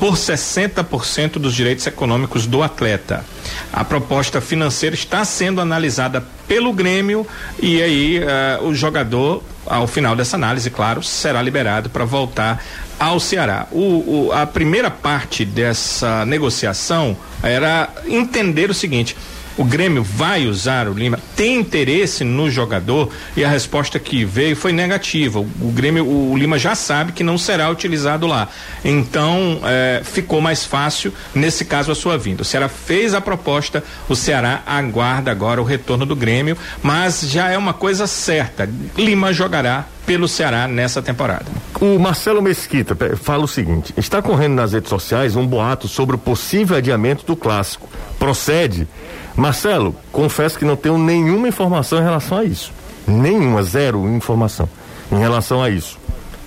por 60% dos direitos econômicos do atleta. A proposta financeira está sendo analisada pelo Grêmio e aí uh, o jogador, ao final dessa análise, claro, será liberado para voltar ao Ceará. O, o, a primeira parte dessa negociação era entender o seguinte: o Grêmio vai usar o Lima? Tem interesse no jogador? E a resposta que veio foi negativa. O, Grêmio, o, Lima já sabe que não será utilizado lá. Então, é, ficou mais fácil, nesse caso, a sua vinda. O Ceará fez a proposta, o Ceará aguarda agora o retorno do Grêmio, mas já é uma coisa certa. Lima jogará pelo Ceará nessa temporada. O Marcelo Mesquita fala o seguinte: está correndo nas redes sociais um boato sobre o possível adiamento do clássico. Procede? Marcelo, confesso que não tenho nenhuma informação em relação a isso. Nenhuma, zero informação em relação a isso.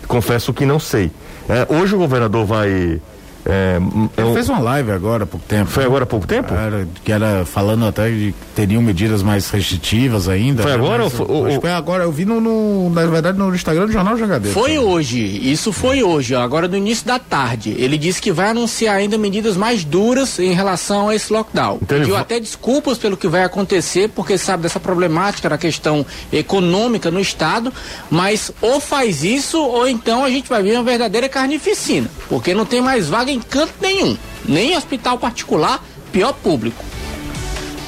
Confesso que não sei. É, hoje o governador vai é, Ele é fez uma live agora há pouco tempo. Foi agora há pouco tempo? Era, que era falando até de que teriam medidas mais restritivas ainda. Foi né? agora Mas, ou foi, foi agora? Eu vi no, no, na verdade no Instagram do Jornal Jogador. Foi hoje, isso foi hoje, agora no início da tarde. Ele disse que vai anunciar ainda medidas mais duras em relação a esse lockdown. Então Pediu até desculpas pelo que vai acontecer, porque sabe dessa problemática na questão econômica no estado, mas ou faz isso ou então a gente vai ver uma verdadeira carnificina, porque não tem mais vaga em canto nenhum, nem hospital particular, pior público.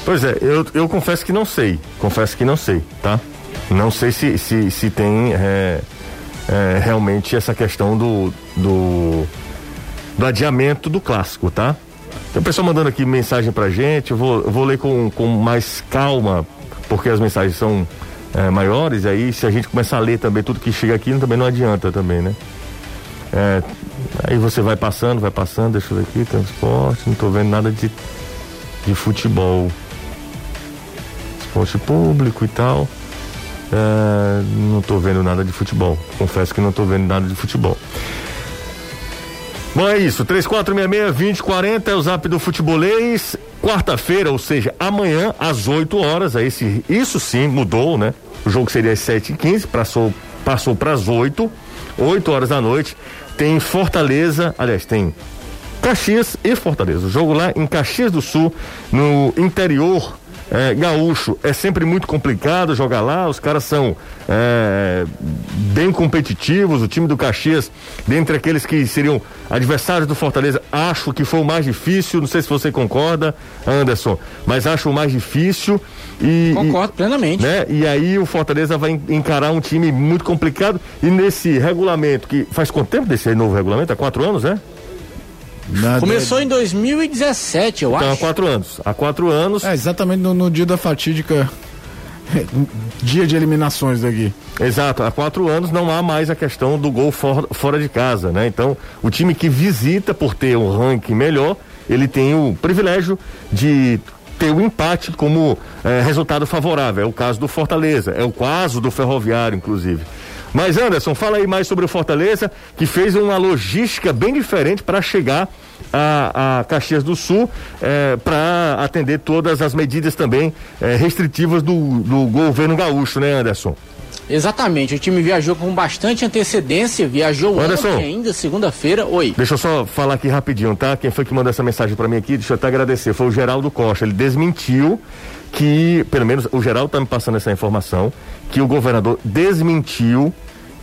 Pois é, eu, eu confesso que não sei, confesso que não sei, tá? Não sei se, se, se tem é, é, realmente essa questão do, do, do adiamento do clássico, tá? Tem o pessoal mandando aqui mensagem pra gente, eu vou, vou ler com, com mais calma, porque as mensagens são é, maiores, aí se a gente começar a ler também tudo que chega aqui, também não adianta também, né? É, aí você vai passando, vai passando, deixa eu ver aqui, transporte, não estou vendo nada de, de futebol. Esporte público e tal. É, não estou vendo nada de futebol. Confesso que não estou vendo nada de futebol. Bom, é isso. 3466-2040 é o zap do futebolês. Quarta-feira, ou seja, amanhã, às 8 horas. Aí, esse, isso sim mudou, né? O jogo seria às 7h15, passou, passou para as 8 8 horas da noite. Tem Fortaleza, aliás, tem Caxias e Fortaleza. O jogo lá em Caxias do Sul, no interior é, gaúcho. É sempre muito complicado jogar lá, os caras são é, bem competitivos. O time do Caxias, dentre aqueles que seriam adversários do Fortaleza, acho que foi o mais difícil. Não sei se você concorda, Anderson, mas acho o mais difícil. E, Concordo e, plenamente. Né? E aí o Fortaleza vai encarar um time muito complicado. E nesse regulamento, que faz quanto tempo desse novo regulamento? Há quatro anos, né? Nada Começou em 2017, eu então, acho. Há quatro anos. Há quatro anos. É, exatamente no, no dia da fatídica dia de eliminações daqui. Exato, há quatro anos não há mais a questão do gol for, fora de casa, né? Então, o time que visita, por ter um ranking melhor, ele tem o privilégio de ter o empate como eh, resultado favorável. É o caso do Fortaleza, é o caso do Ferroviário, inclusive. Mas Anderson, fala aí mais sobre o Fortaleza, que fez uma logística bem diferente para chegar a, a, Caxias do Sul eh, para atender todas as medidas também eh, restritivas do, do governo gaúcho, né, Anderson? Exatamente, o time viajou com bastante antecedência, viajou Anderson, ontem ainda, segunda-feira. Oi. Deixa eu só falar aqui rapidinho, tá? Quem foi que mandou essa mensagem para mim aqui? Deixa eu até agradecer. Foi o Geraldo Costa. Ele desmentiu que, pelo menos o Geraldo tá me passando essa informação, que o governador desmentiu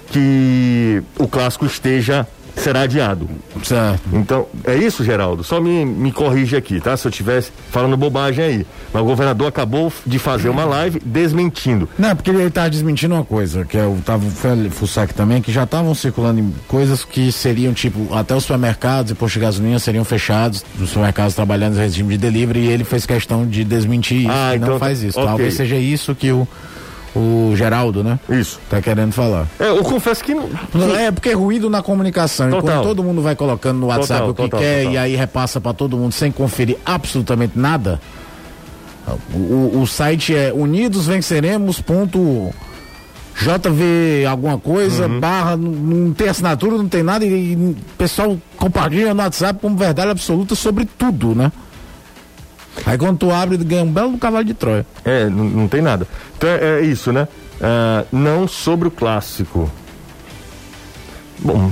que o clássico esteja será adiado. Certo. Então, é isso, Geraldo? Só me, me corrige aqui, tá? Se eu estivesse falando bobagem aí. Mas o governador acabou de fazer uma live desmentindo. Não, porque ele tá desmentindo uma coisa, que eu tava fuçar aqui também, que já estavam circulando coisas que seriam, tipo, até os supermercados e postos de gasolina seriam fechados, os supermercados trabalhando no regime de delivery, e ele fez questão de desmentir isso. Ah, então, não faz isso. Okay. Talvez seja isso que o o Geraldo, né? Isso. Tá querendo falar. É, eu confesso que não. É porque é ruído na comunicação. Total. Enquanto todo mundo vai colocando no WhatsApp total, o que total, quer e aí repassa para todo mundo sem conferir absolutamente nada. O, o site é unidosvenceremos.jv alguma coisa, uhum. barra, não, não, tem assinatura, não tem nada, e, o pessoal compartilha no WhatsApp como verdade absoluta sobre tudo, né? Aí quando tu abre, ganha um belo cavalo de Troia. É, não, não tem nada. Então é, é isso, né? Uh, não sobre o clássico. Bom.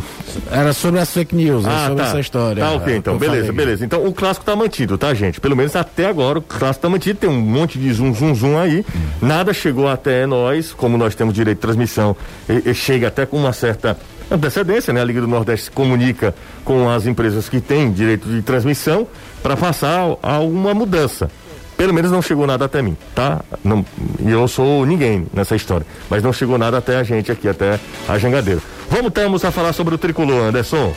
Era sobre as fake news, ah, sobre tá. essa história. Tá, ok, então, beleza, falei. beleza. Então o clássico tá mantido, tá, gente? Pelo menos até agora o clássico tá mantido, tem um monte de zoom, zoom, zoom aí. Hum. Nada chegou até nós, como nós temos direito de transmissão, e, e chega até com uma certa antecedência, né? A Liga do Nordeste comunica com as empresas que têm direito de transmissão para passar alguma mudança. Pelo menos não chegou nada até mim, tá? Não, eu sou ninguém nessa história. Mas não chegou nada até a gente aqui, até a Jangadeiro. Vamos termos a falar sobre o tricolor, Anderson.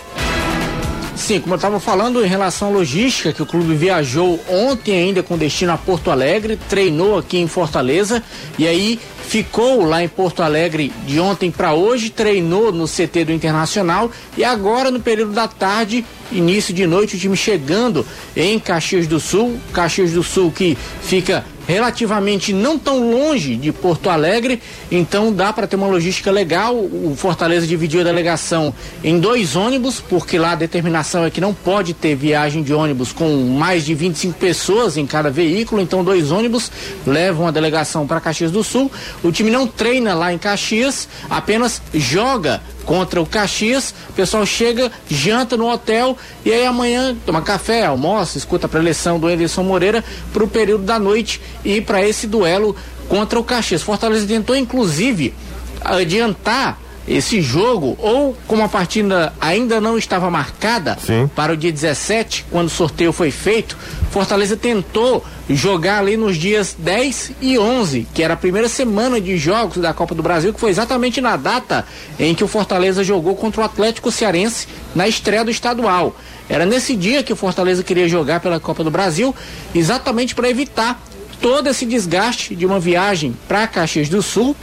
Sim, como eu estava falando em relação à logística, que o clube viajou ontem ainda com destino a Porto Alegre, treinou aqui em Fortaleza e aí ficou lá em Porto Alegre de ontem para hoje, treinou no CT do Internacional e agora no período da tarde, início de noite, o time chegando em Caxias do Sul, Caxias do Sul que fica relativamente não tão longe de Porto Alegre, então dá para ter uma logística legal. O Fortaleza dividiu a delegação em dois ônibus, porque lá a determinação é que não pode ter viagem de ônibus com mais de 25 pessoas em cada veículo, então dois ônibus levam a delegação para Caxias do Sul. O time não treina lá em Caxias, apenas joga contra o Caxias. O pessoal chega, janta no hotel e aí amanhã toma café, almoça, escuta a preleção do Anderson Moreira para o período da noite e para esse duelo contra o Caxias. Fortaleza tentou inclusive adiantar esse jogo, ou como a partida ainda não estava marcada Sim. para o dia 17, quando o sorteio foi feito, Fortaleza tentou jogar ali nos dias 10 e 11, que era a primeira semana de jogos da Copa do Brasil, que foi exatamente na data em que o Fortaleza jogou contra o Atlético Cearense na estreia do estadual. Era nesse dia que o Fortaleza queria jogar pela Copa do Brasil, exatamente para evitar todo esse desgaste de uma viagem para Caxias do Sul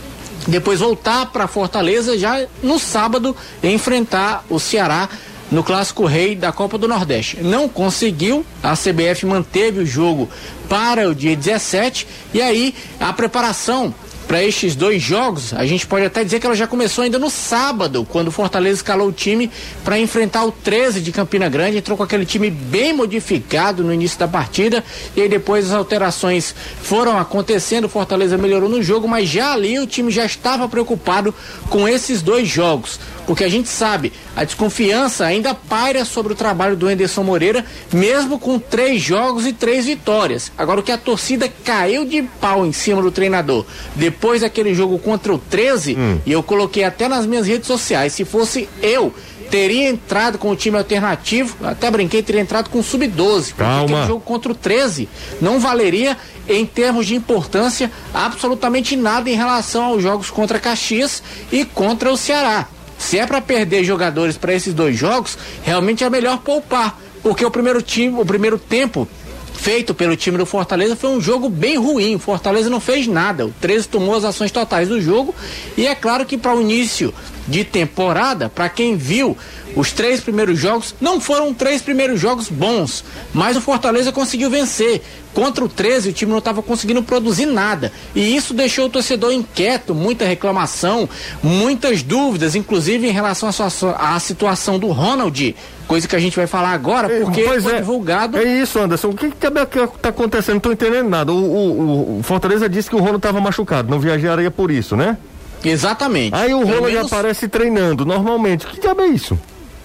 depois voltar para Fortaleza já no sábado enfrentar o Ceará no clássico rei da Copa do Nordeste. Não conseguiu, a CBF manteve o jogo para o dia 17 e aí a preparação para estes dois jogos, a gente pode até dizer que ela já começou ainda no sábado, quando o Fortaleza escalou o time para enfrentar o 13 de Campina Grande, entrou com aquele time bem modificado no início da partida, e aí depois as alterações foram acontecendo, o Fortaleza melhorou no jogo, mas já ali o time já estava preocupado com esses dois jogos porque a gente sabe, a desconfiança ainda paira sobre o trabalho do Enderson Moreira, mesmo com três jogos e três vitórias. Agora, o que a torcida caiu de pau em cima do treinador depois daquele jogo contra o 13, hum. e eu coloquei até nas minhas redes sociais, se fosse eu teria entrado com o time alternativo, até brinquei, teria entrado com o sub-12. Calma. Aquele jogo contra o 13 não valeria em termos de importância absolutamente nada em relação aos jogos contra Caxias e contra o Ceará. Se é para perder jogadores para esses dois jogos, realmente é melhor poupar, porque o primeiro time, o primeiro tempo feito pelo time do Fortaleza foi um jogo bem ruim. O Fortaleza não fez nada. O 13 tomou as ações totais do jogo e é claro que para o início de temporada, para quem viu os três primeiros jogos, não foram três primeiros jogos bons, mas o Fortaleza conseguiu vencer. Contra o 13, o time não estava conseguindo produzir nada. E isso deixou o torcedor inquieto, muita reclamação, muitas dúvidas, inclusive em relação à, situação do Ronald, coisa que a gente vai falar agora, porque pois foi é, divulgado. É isso, Anderson. O que está acontecendo? Não estou entendendo nada. O, o, o, Fortaleza disse que o Ronald estava machucado, não viajaria por isso, né? Exatamente. Aí o Ronald menos... aparece treinando normalmente. Que diabo é isso?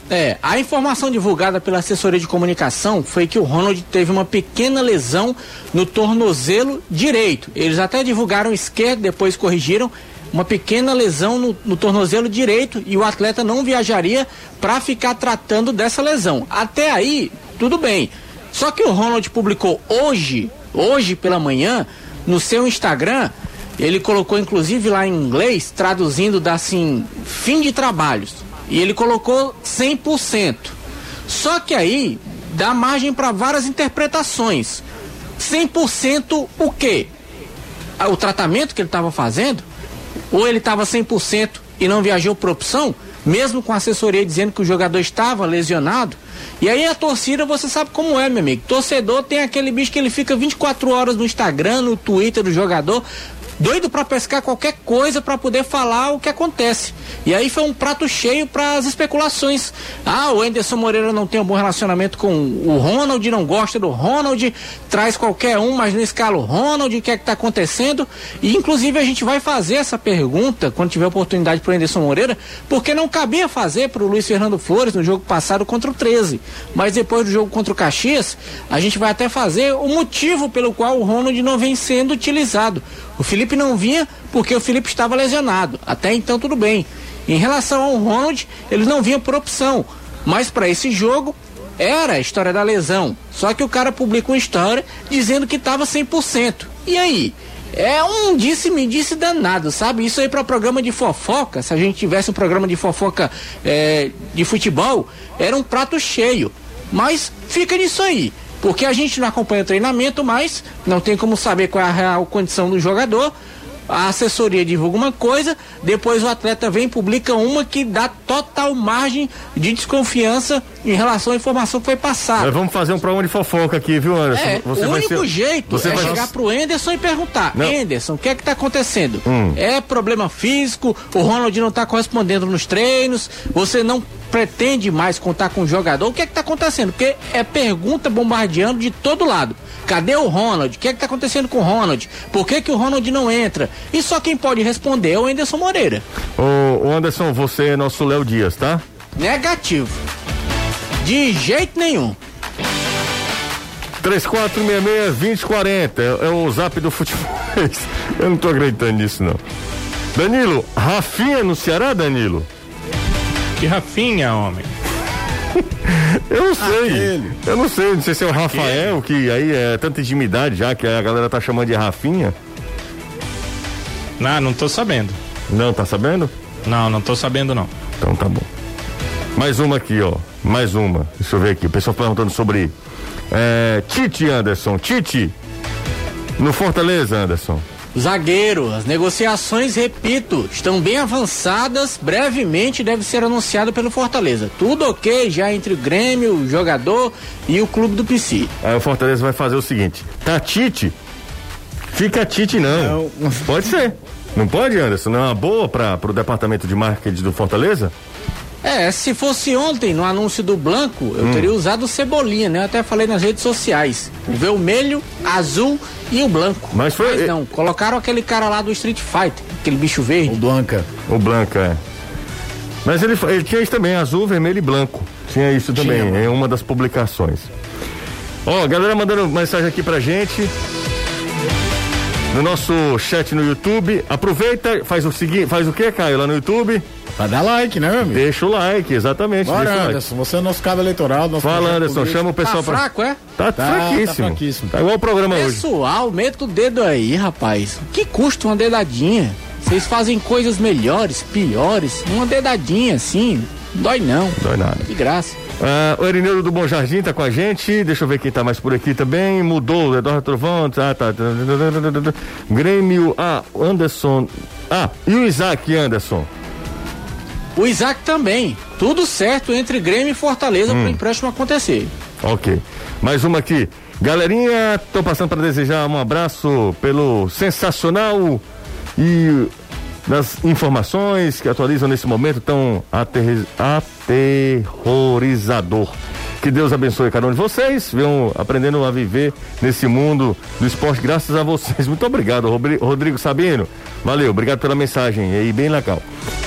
É, a informação divulgada pela assessoria de comunicação foi que o Ronald teve uma pequena lesão no tornozelo direito. Eles até divulgaram esquerdo, depois corrigiram. Uma pequena lesão no, no tornozelo direito e o atleta não viajaria para ficar tratando dessa lesão. Até aí, tudo bem. Só que o Ronald publicou hoje, hoje pela manhã, no seu Instagram, ele colocou inclusive lá em inglês, traduzindo da assim, fim de trabalhos e ele colocou 100%. Só que aí dá margem para várias interpretações. 100% o quê? Ah, o tratamento que ele estava fazendo? Ou ele estava 100% e não viajou por opção? Mesmo com a assessoria dizendo que o jogador estava lesionado? E aí a torcida, você sabe como é, meu amigo. Torcedor tem aquele bicho que ele fica 24 horas no Instagram, no Twitter do jogador, doido para pescar qualquer coisa para poder falar o que acontece. E aí foi um prato cheio para as especulações. Ah, o Anderson Moreira não tem um bom relacionamento com o Ronald, não gosta do Ronald, traz qualquer um, mas não escala o Ronald, o que é que está acontecendo? E inclusive a gente vai fazer essa pergunta quando tiver oportunidade para o Anderson Moreira, porque não cabia fazer para o Luiz Fernando Flores no jogo passado contra o 13. Mas depois do jogo contra o Caxias, a gente vai até fazer o motivo pelo qual o Ronald não vem sendo utilizado. O Felipe não vinha porque o Felipe estava lesionado. Até então tudo bem. Em relação ao Ronald, ele não vinha por opção. Mas para esse jogo era a história da lesão. Só que o cara publica uma história dizendo que estava 100%. E aí? É um disse-me disse danado, sabe? Isso aí para programa de fofoca, se a gente tivesse um programa de fofoca é, de futebol, era um prato cheio. Mas fica nisso aí. Porque a gente não acompanha o treinamento, mas não tem como saber qual é a real condição do jogador a assessoria divulga uma coisa, depois o atleta vem e publica uma que dá total margem de desconfiança em relação à informação que foi passada. Nós vamos fazer um programa de fofoca aqui, viu, Anderson? É, você o único ser... jeito você é vai... chegar pro Anderson e perguntar, não. Anderson, o que é que tá acontecendo? Hum. É problema físico, o Ronald não tá correspondendo nos treinos, você não pretende mais contar com o jogador, o que é que tá acontecendo? Porque é pergunta bombardeando de todo lado. Cadê o Ronald? O que é que tá acontecendo com o Ronald? Por que, que o Ronald não entra? E só quem pode responder é o Anderson Moreira. Ô, Anderson, você é nosso Léo Dias, tá? Negativo. De jeito nenhum. 3466-2040 é, é o zap do futebol. Eu não tô acreditando nisso, não. Danilo, Rafinha no Ceará, Danilo? Que Rafinha, homem? Eu não sei. Aquele. Eu não sei, não sei se é o Rafael, que aí é tanta intimidade já que a galera tá chamando de Rafinha. Não, não tô sabendo. Não, tá sabendo? Não, não tô sabendo não. Então tá bom. Mais uma aqui, ó. Mais uma. Deixa eu ver aqui. O pessoal perguntando sobre é, Tite Anderson. Tite. No Fortaleza, Anderson. Zagueiro, as negociações, repito, estão bem avançadas. Brevemente deve ser anunciado pelo Fortaleza. Tudo ok já entre o Grêmio, o jogador e o clube do PC. Aí o Fortaleza vai fazer o seguinte: tá Tite? Fica Tite não. não. Pode ser. Não pode, Anderson? Não é uma boa para o departamento de marketing do Fortaleza? É, se fosse ontem no anúncio do Blanco, eu hum. teria usado o Cebolinha, né? Eu até falei nas redes sociais. O vermelho, azul e o branco. Mas foi. Mas não, colocaram aquele cara lá do Street Fighter, aquele bicho verde. O Blanca. O Blanca, é. Mas ele, ele tinha isso também, azul, vermelho e branco. Tinha isso também, tinha, em uma das publicações. Ó, oh, galera mandando mensagem aqui pra gente no nosso chat no YouTube. Aproveita, faz o seguinte, faz o que, Caio, lá no YouTube? Vai dar like, né, meu amigo? Deixa o like, exatamente. Bora, Anderson, like. você é nosso cabo eleitoral. Nosso Fala, Anderson, político. chama o pessoal tá pra... fraco, é? Tá, tá fraquíssimo. Tá, fraquíssimo. Tá igual o programa pessoal, hoje. Pessoal, meta o dedo aí, rapaz. Que custa uma dedadinha? Vocês fazem coisas melhores, piores. Uma dedadinha, assim. Dói não. Dói nada. De graça. Ah, o Erineudo do Bom Jardim tá com a gente. Deixa eu ver quem tá mais por aqui também. Mudou, Eduardo Trovão. Ah, tá. Grêmio. Ah, Anderson. Ah, e o Isaac Anderson? O Isaac também. Tudo certo entre Grêmio e Fortaleza hum. para o empréstimo acontecer. Ok. Mais uma aqui. Galerinha, tô passando para desejar um abraço pelo sensacional e das informações que atualizam nesse momento tão aterrorizador. Que Deus abençoe cada um de vocês, venham aprendendo a viver nesse mundo do esporte, graças a vocês. Muito obrigado, Rodrigo Sabino. Valeu, obrigado pela mensagem aí, bem legal.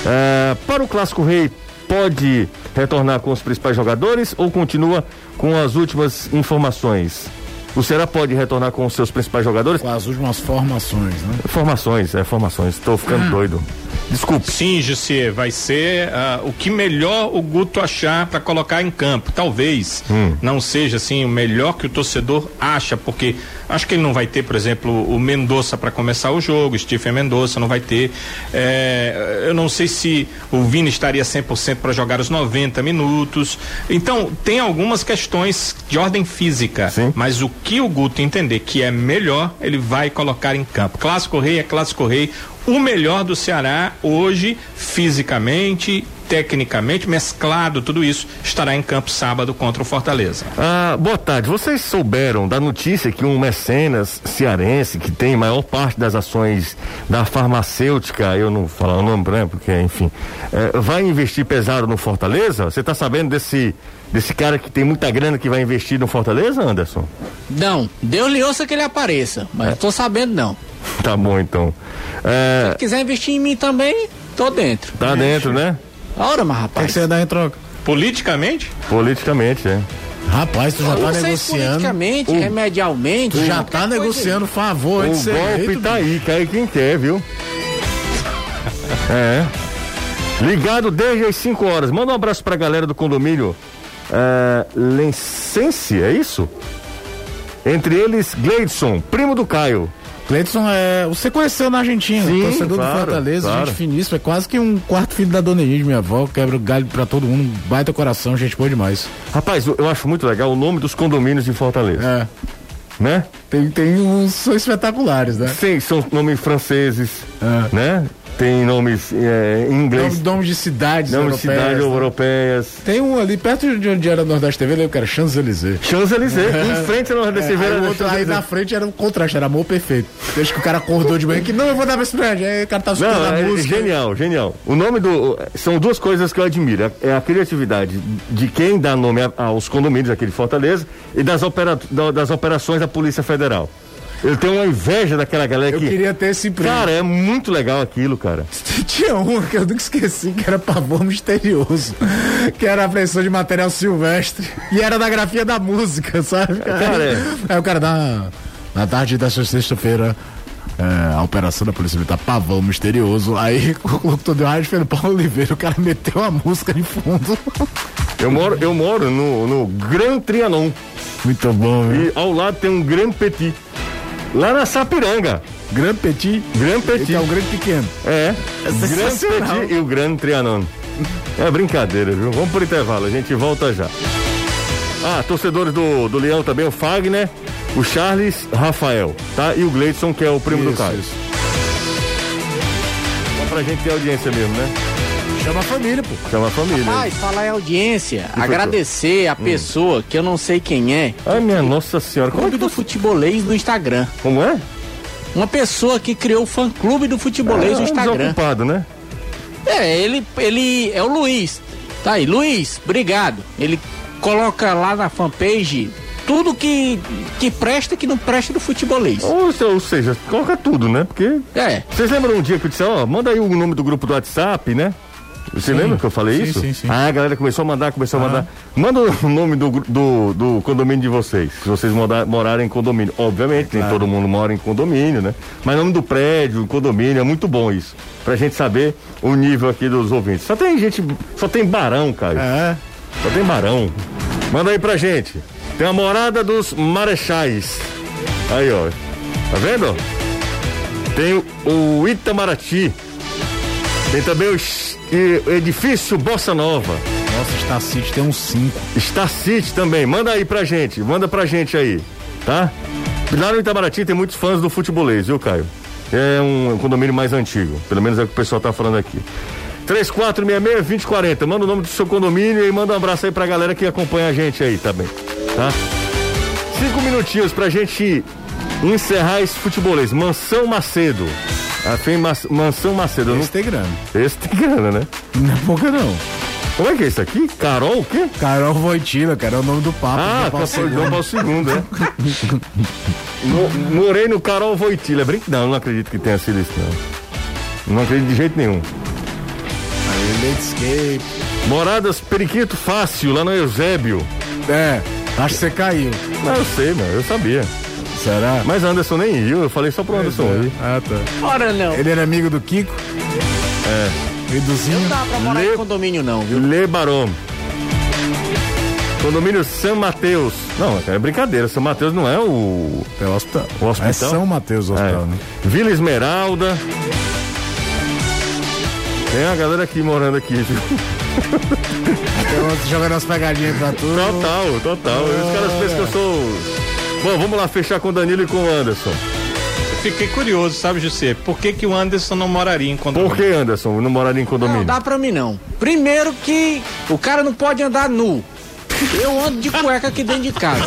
É, para o Clássico Rei, pode retornar com os principais jogadores ou continua com as últimas informações? O Ceará pode retornar com os seus principais jogadores? Com as últimas formações, né? Formações, é, formações. Estou ficando hum. doido. Desculpe. Sim, Jussier, vai ser uh, o que melhor o Guto achar para colocar em campo. Talvez hum. não seja assim o melhor que o torcedor acha, porque acho que ele não vai ter, por exemplo, o Mendonça para começar o jogo, Stephen Mendonça não vai ter. É, eu não sei se o Vini estaria 100% para jogar os 90 minutos. Então, tem algumas questões de ordem física, Sim. mas o que o Guto entender que é melhor, ele vai colocar em campo. Clássico Rei é Clássico Rei o melhor do Ceará hoje, fisicamente, tecnicamente, mesclado tudo isso, estará em campo sábado contra o Fortaleza. Ah, boa tarde. Vocês souberam da notícia que um mecenas cearense que tem maior parte das ações da farmacêutica, eu não vou falar o nome, né, porque, enfim, é, vai investir pesado no Fortaleza? Você está sabendo desse desse cara que tem muita grana que vai investir no Fortaleza, Anderson? Não, Deus lhe ouça que ele apareça, mas é. tô sabendo não. Tá bom então. É... Se quiser investir em mim também, tô dentro. Tá dentro, né? Ora, mas rapaz. O que você dá em troca? Politicamente? Politicamente, é. Rapaz, tu já tá negociando. Politicamente, o... remedialmente. Tu já tá negociando favor. O golpe tá aí, cai quem quer, viu? é. Ligado desde as 5 horas. Manda um abraço pra galera do condomínio é, Lencense, é isso? Entre eles, Gleidson, primo do Caio. Cleiton é. Você conheceu na Argentina, Sim, torcedor claro, do Fortaleza, claro. gente finíssima, é quase que um quarto filho da Dona Edith, minha avó, quebra o galho pra todo mundo, baita coração, gente boa demais. Rapaz, eu, eu acho muito legal o nome dos condomínios de Fortaleza. É. Né? Tem, tem uns são espetaculares, né? Sim, são nomes franceses, é. né? Tem nomes é, em inglês. Nomes, nomes de cidades nomes europeias. de cidades né? europeias. Tem um ali perto de onde era Nordeste TV, lembra que era Champs-Élysées. Champs-Élysées, é. em frente ao Nordeste TV. É, aí, outro, aí na frente era um contraste, era amor perfeito. Desde que o cara acordou de manhã que não, eu vou dar pra esse prédio. Aí o cara tá escutando a é música. Genial, genial. O nome do. São duas coisas que eu admiro. É a criatividade de quem dá nome aos condomínios aqui de Fortaleza e das, opera, das operações da Polícia Federal. Eu tenho uma inveja daquela galera eu que. Eu queria ter esse emprego. Cara, é muito legal aquilo, cara. Tinha uma que eu nunca esqueci, que era pavor misterioso. Que era a pressão de material silvestre. E era da grafia da música, sabe? Cara, cara é. Aí o cara dá. Na tarde dessa sexta-feira, é, a operação da Polícia Militar Pavão Misterioso. Aí o locutor deu rádio foi Paulo Oliveira, o cara meteu a música de fundo. Eu moro, eu moro no, no Gran Trianon. Muito bom, viu? E ao lado tem um Gran Petit. Lá na Sapiranga. Grand Petit. Grand Petit. é o grande pequeno. É. é Grand Petit e o Grande Trianon. É brincadeira, viu? Vamos por intervalo, a gente volta já. Ah, torcedores do, do Leão também, o Fagner, o Charles Rafael, tá? E o Gleidson, que é o primo isso, do Caio. Isso. Só pra gente ter audiência mesmo, né? Chama a família, pô. Chama a família. Rapaz, falar em audiência, agradecer a hum. pessoa que eu não sei quem é. Ai, minha nossa senhora. Como é que do futebolês no Instagram. Como é? Uma pessoa que criou o fã clube do futebolês no Instagram. Desocupado, né? É, ele, ele é o Luiz. Tá aí, Luiz, obrigado. Ele coloca lá na fanpage tudo que, que presta e que não presta do futebolês. Ou, ou, seja, coloca tudo, né? Porque. É. Vocês lembram um dia que eu disse, ó, manda aí o nome do grupo do WhatsApp, né? Você sim. lembra que eu falei sim, isso? Sim, sim. Ah, a galera começou a mandar, começou ah. a mandar. Manda o nome do, do, do, condomínio de vocês, se vocês morar, morarem em condomínio. Obviamente, claro. nem todo mundo mora em condomínio, né? Mas nome do prédio, condomínio, é muito bom isso. Pra gente saber o nível aqui dos ouvintes. Só tem gente, só tem barão, cara. É. Só tem barão. Manda aí pra gente. Tem a morada dos marechais. Aí, ó. Tá vendo? Tem o Itamaraty. Tem também o e edifício Bossa Nova. Nossa, Star City tem uns 5. Star City também, manda aí pra gente, manda pra gente aí, tá? Lá no Itamaraty tem muitos fãs do futebolês, viu, Caio? É um condomínio mais antigo, pelo menos é o que o pessoal tá falando aqui. 3466-2040, manda o nome do seu condomínio e manda um abraço aí pra galera que acompanha a gente aí também, tá? Cinco minutinhos pra gente encerrar esse futebolês. Mansão Macedo. A FEM Mansão Macedo. Esse tem grana. Esse tem grana, né? Não é pouca, não. Como é que é isso aqui? Carol o quê? Carol Voitila, cara, é o nome do Papa. Ah, do Paulo II. João Paulo II, é. Mo- Morei no Carol Voitila. É brinca... Não, não acredito que tenha sido isso, não. Não acredito de jeito nenhum. Aí. Moradas Periquito Fácil, lá no Eusébio. É, acho que você caiu. Não, eu sei, mano, eu sabia. Será? Mas Anderson nem riu, eu falei só pro Anderson rir. Ah, tá. Ora não. Ele era amigo do Kiko? É. Eduzinho. Não dá pra morar Lê- em condomínio não, viu? Le Barom. Condomínio São Mateus. Não, é brincadeira, São Mateus não é o. É o hospital. O hospital? É São Mateus o hospital, É. né? Vila Esmeralda. Tem a galera aqui morando aqui, viu? Jogando as pegadinhas pra tudo. Total, total. Os caras pensam que eu sou. Bom, vamos lá fechar com o Danilo e com o Anderson. Fiquei curioso, sabe, José? Por que, que o Anderson não moraria em condomínio? Por que, Anderson? Não moraria em Não condomínio? dá pra mim não. Primeiro que o cara não pode andar nu. Eu ando de cueca aqui dentro de casa.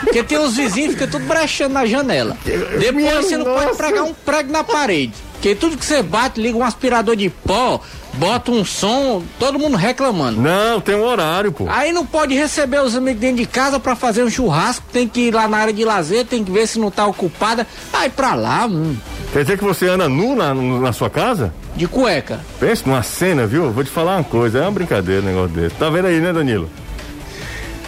Porque tem os vizinhos que ficam tudo brechando na janela. Minha Depois você não nossa. pode pregar um prego na parede. Porque tudo que você bate, liga um aspirador de pó, bota um som, todo mundo reclamando. Não, tem um horário, pô. Aí não pode receber os amigos dentro de casa pra fazer um churrasco, tem que ir lá na área de lazer, tem que ver se não tá ocupada. Vai pra lá, hum, Quer dizer que você anda nu na, na sua casa? de cueca. Pensa numa cena, viu? Vou te falar uma coisa, é uma brincadeira um negócio desse. Tá vendo aí, né, Danilo?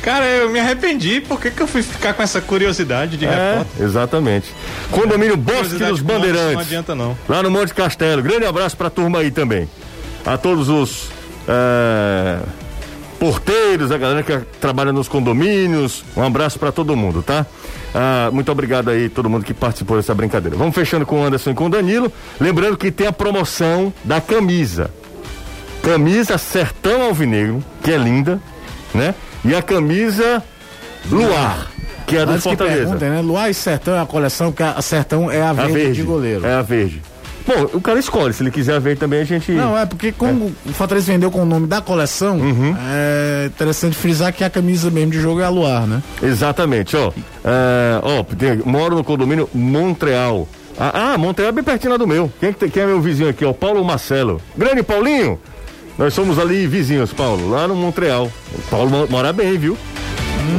Cara, eu me arrependi. Por que, que eu fui ficar com essa curiosidade de É, repórter? exatamente. Condomínio Bosque dos Bandeirantes. Não adianta, não. Lá no Monte Castelo. Grande abraço pra turma aí também. A todos os é, porteiros, a galera que trabalha nos condomínios. Um abraço pra todo mundo, tá? Ah, muito obrigado aí, todo mundo que participou dessa brincadeira. Vamos fechando com o Anderson e com o Danilo. Lembrando que tem a promoção da camisa. Camisa Sertão Alvinegro, que é linda, né? E a camisa Luar, que é do Antes Fortaleza. perguntem, né? Luar e Sertão é a coleção, porque a Sertão é a A verde, verde. de goleiro. É a verde. Bom, o cara escolhe. Se ele quiser a verde também, a gente. Não, é porque como o Fortaleza vendeu com o nome da coleção, Uhum. é interessante frisar que a camisa mesmo de jogo é a Luar, né? Exatamente, ó. É, ó, tem- moro no condomínio Montreal. Ah, ah, Montreal é bem pertinho lá do meu. Quem, é quem é meu vizinho aqui? Ó, Paulo Marcelo. Grande Paulinho! Nós somos ali vizinhos, Paulo, lá no Montreal. O Paulo mo- mora bem, viu?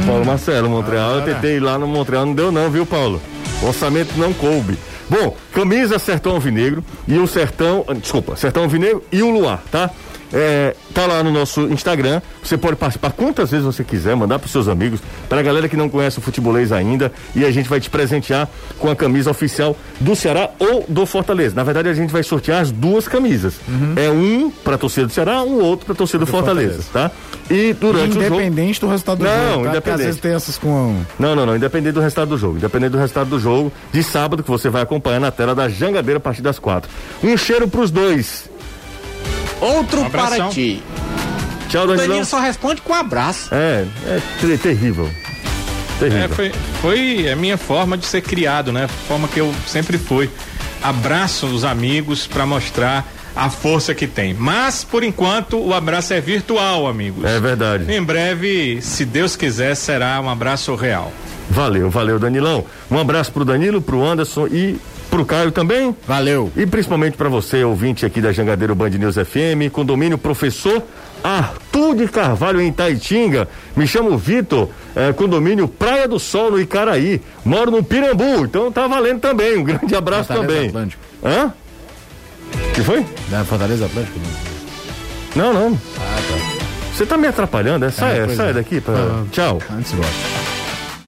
O Paulo Marcelo, Montreal. Eu tentei ir lá no Montreal, não deu não, viu, Paulo? O orçamento não coube. Bom, camisa Sertão Alvinegro e o Sertão, ah, desculpa, Sertão Alvinegro e o Luar, tá? É, tá lá no nosso Instagram. Você pode participar quantas vezes você quiser, mandar para seus amigos, para a galera que não conhece o futebolês ainda, e a gente vai te presentear com a camisa oficial do Ceará ou do Fortaleza. Na verdade, a gente vai sortear as duas camisas. É um para torcida do Ceará, um outro para torcida do Fortaleza, tá? E durante o jogo Independente do resultado do Não, jogo. tá? Porque independente. às vezes tem essas com. não, não, não. Independente do resultado do jogo. Independente do resultado do jogo, de sábado, que você vai acompanhar na tela da Jangadeira a partir das quatro. Um cheiro pros dois. Outro Um para ti. Tchau, O Danilão. Danilo só responde com um abraço. É, é ter- terrível. Terrível. É, foi, foi a minha forma de ser criado, né? Forma que eu sempre fui. Abraço os amigos para mostrar a força que tem. Mas, por enquanto, o abraço é virtual, amigos. É verdade. Em breve, se Deus quiser, será um abraço real. Valeu, valeu, Danilão. Um abraço pro Danilo, pro Anderson e pro Caio também. Valeu. E principalmente para você, ouvinte aqui da Jangadeiro Band News FM, condomínio Professor Arthur de Carvalho em Taitinga. Me chamo Vitor, é, condomínio Praia do Sol no Icaraí. Moro no Pirambu, então tá valendo também. Um grande abraço Fortaleza também. Atlântico. Hã? que foi? Da Fortaleza Atlântico? Não. Não, não. Ah, tá. Você tá me atrapalhando, é? Sai, pois sai é. daqui. Pra... Ah, Tchau. Antes gosta.